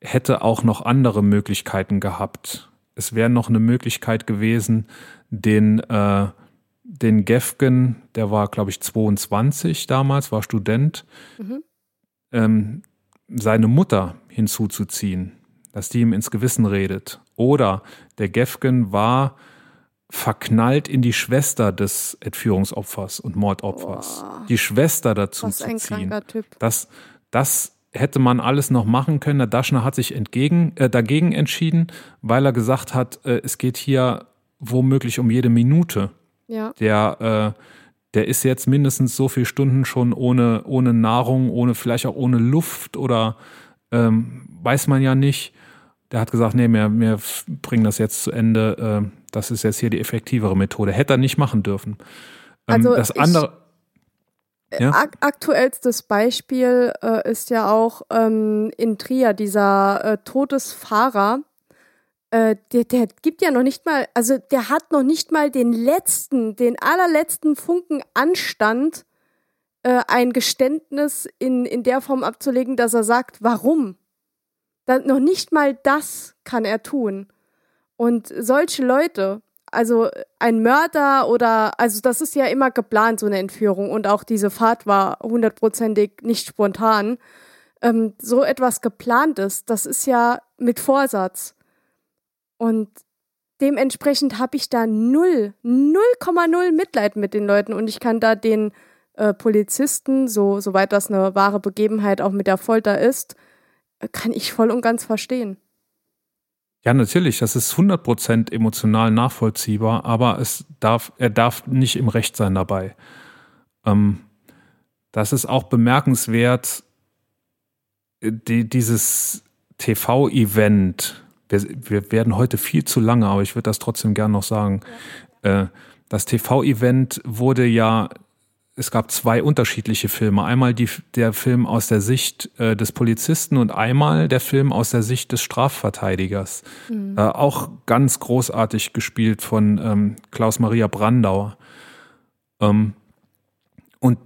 hätte auch noch andere Möglichkeiten gehabt. Es wäre noch eine Möglichkeit gewesen, den, äh, den Gefgen, der war, glaube ich, 22 damals, war Student, mhm. ähm, seine Mutter hinzuzuziehen, dass die ihm ins Gewissen redet. Oder der Gefgen war verknallt in die Schwester des Entführungsopfers und Mordopfers. Oh, die Schwester dazu was zu ein ziehen. Typ. Das, das hätte man alles noch machen können. Der Daschner hat sich entgegen, äh, dagegen entschieden, weil er gesagt hat, äh, es geht hier womöglich um jede Minute. Ja. Der, äh, der ist jetzt mindestens so viele Stunden schon ohne, ohne Nahrung, ohne vielleicht auch ohne Luft oder ähm, weiß man ja nicht. Der hat gesagt, nee, wir, wir bringen das jetzt zu Ende. Äh, das ist jetzt hier die effektivere Methode. Hätte er nicht machen dürfen. Ähm, also das andere. Ja? Ak aktuellstes Beispiel äh, ist ja auch ähm, in Trier dieser äh, Todesfahrer, äh, der, der gibt ja noch nicht mal, also der hat noch nicht mal den letzten, den allerletzten Funken Anstand, äh, ein Geständnis in, in der Form abzulegen, dass er sagt, warum. Dann noch nicht mal das kann er tun. Und solche Leute, also ein Mörder oder, also das ist ja immer geplant, so eine Entführung. Und auch diese Fahrt war hundertprozentig nicht spontan. Ähm, so etwas geplantes, das ist ja mit Vorsatz. Und dementsprechend habe ich da null, 0,0 Mitleid mit den Leuten. Und ich kann da den äh, Polizisten, so, soweit das eine wahre Begebenheit auch mit der Folter ist, äh, kann ich voll und ganz verstehen. Ja, natürlich, das ist 100% emotional nachvollziehbar, aber es darf, er darf nicht im Recht sein dabei. Ähm, das ist auch bemerkenswert, die, dieses TV-Event, wir, wir, werden heute viel zu lange, aber ich würde das trotzdem gern noch sagen. Ja. Äh, das TV-Event wurde ja es gab zwei unterschiedliche Filme. Einmal die, der Film aus der Sicht äh, des Polizisten und einmal der Film aus der Sicht des Strafverteidigers. Mhm. Äh, auch ganz großartig gespielt von ähm, Klaus-Maria Brandauer. Ähm, und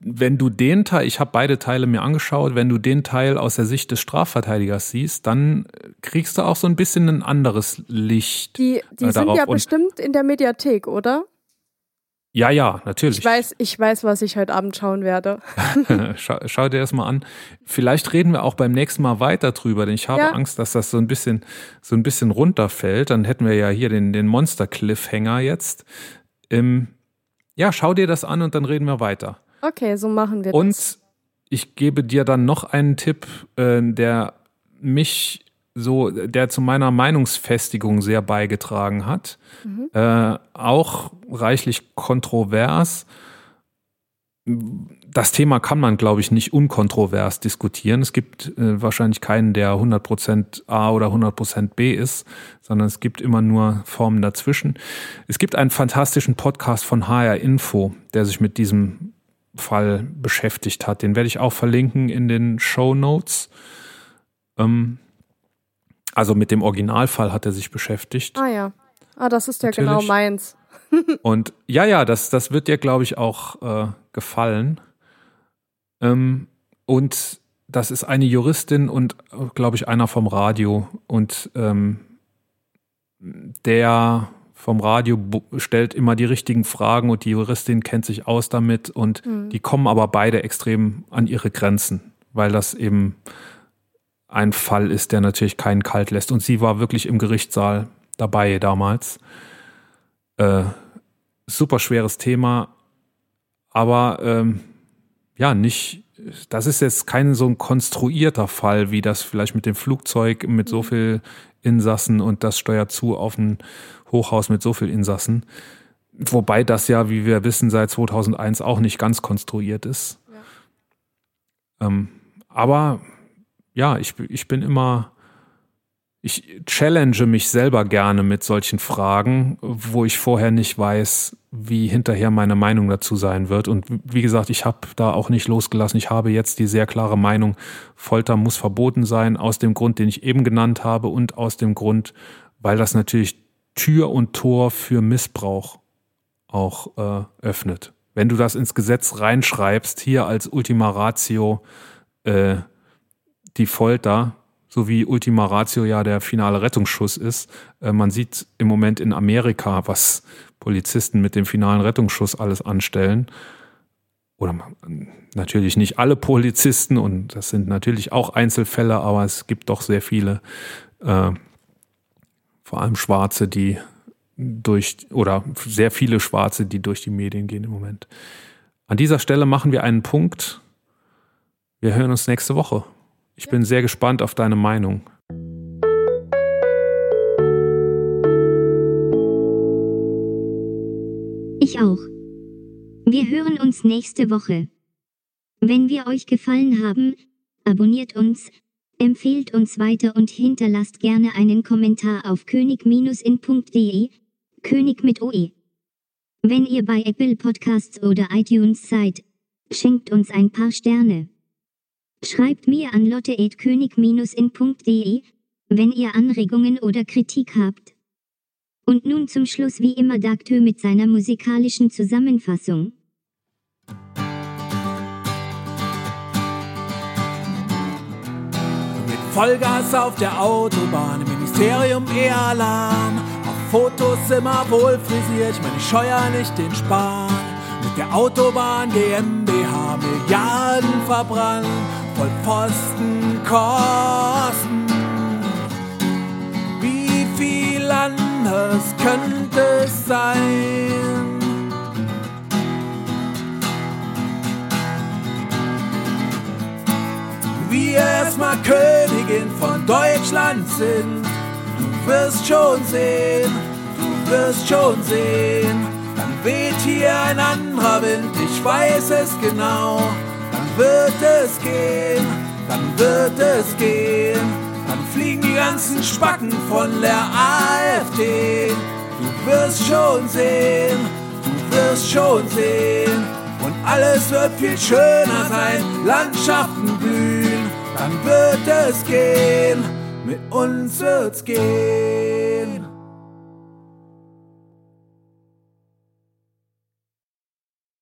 wenn du den Teil, ich habe beide Teile mir angeschaut, wenn du den Teil aus der Sicht des Strafverteidigers siehst, dann kriegst du auch so ein bisschen ein anderes Licht. Die, die äh, sind ja bestimmt in der Mediathek, oder? Ja, ja, natürlich. Ich weiß, ich weiß, was ich heute Abend schauen werde. schau, schau, dir das mal an. Vielleicht reden wir auch beim nächsten Mal weiter drüber, denn ich habe ja. Angst, dass das so ein bisschen, so ein bisschen runterfällt. Dann hätten wir ja hier den, den Monster-Cliffhanger jetzt. Ähm, ja, schau dir das an und dann reden wir weiter. Okay, so machen wir und das. Und ich gebe dir dann noch einen Tipp, äh, der mich so, der zu meiner Meinungsfestigung sehr beigetragen hat. Mhm. Äh, auch reichlich kontrovers. Das Thema kann man, glaube ich, nicht unkontrovers diskutieren. Es gibt äh, wahrscheinlich keinen, der 100% A oder 100% B ist, sondern es gibt immer nur Formen dazwischen. Es gibt einen fantastischen Podcast von HR Info, der sich mit diesem Fall beschäftigt hat. Den werde ich auch verlinken in den Show Notes. Ähm, also mit dem Originalfall hat er sich beschäftigt. Ah ja. Ah, das ist ja genau Natürlich. genau meins. Und ja, ja, das, das wird dir, glaube ich, auch äh, gefallen. Ähm, und das ist eine Juristin und, glaube ich, einer vom Radio. Und ähm, der vom Radio stellt immer die richtigen Fragen und die Juristin kennt sich aus damit und mhm. die kommen aber beide extrem an ihre Grenzen, weil das eben ein Fall ist, der natürlich keinen kalt lässt. Und sie war wirklich im Gerichtssaal dabei damals. Äh, super schweres Thema, aber ähm, ja, nicht, das ist jetzt kein so ein konstruierter Fall, wie das vielleicht mit dem Flugzeug mit so mhm. viel Insassen und das steuert zu auf ein Hochhaus mit so viel Insassen. Wobei das ja, wie wir wissen, seit 2001 auch nicht ganz konstruiert ist. Ja. Ähm, aber ja, ich, ich bin immer, ich challenge mich selber gerne mit solchen Fragen, wo ich vorher nicht weiß, wie hinterher meine Meinung dazu sein wird. Und wie gesagt, ich habe da auch nicht losgelassen. Ich habe jetzt die sehr klare Meinung, Folter muss verboten sein, aus dem Grund, den ich eben genannt habe und aus dem Grund, weil das natürlich Tür und Tor für Missbrauch auch äh, öffnet. Wenn du das ins Gesetz reinschreibst, hier als Ultima Ratio, äh, die Folter, so wie Ultima Ratio ja der finale Rettungsschuss ist. Äh, man sieht im Moment in Amerika, was Polizisten mit dem finalen Rettungsschuss alles anstellen. Oder natürlich nicht alle Polizisten und das sind natürlich auch Einzelfälle, aber es gibt doch sehr viele, äh, vor allem Schwarze, die durch oder sehr viele Schwarze, die durch die Medien gehen im Moment. An dieser Stelle machen wir einen Punkt. Wir hören uns nächste Woche. Ich bin sehr gespannt auf deine Meinung. Ich auch. Wir hören uns nächste Woche. Wenn wir euch gefallen haben, abonniert uns, empfehlt uns weiter und hinterlasst gerne einen Kommentar auf könig-in.de, König mit OE. Wenn ihr bei Apple Podcasts oder iTunes seid, schenkt uns ein paar Sterne. Schreibt mir an lotte.könig-in.de, wenn ihr Anregungen oder Kritik habt. Und nun zum Schluss wie immer Daktö mit seiner musikalischen Zusammenfassung. Mit Vollgas auf der Autobahn, im Ministerium eher Alarm. Auf Fotos immer wohl frisiert, ich meine, scheuer nicht den Spahn. Mit der Autobahn GmbH Milliarden verbrannt, voll Posten, Kosten. Wie viel anders könnte es sein? wir erstmal Königin von Deutschland sind. Du wirst schon sehen, du wirst schon sehen. Dann weht hier ein anderer Wind, ich weiß es genau. Wird es gehen, dann wird es gehen. Dann fliegen die ganzen Spacken von der AfD. Du wirst schon sehen, du wirst schon sehen. Und alles wird viel schöner sein, Landschaften blühen dann wird es gehen, mit uns wird's gehen.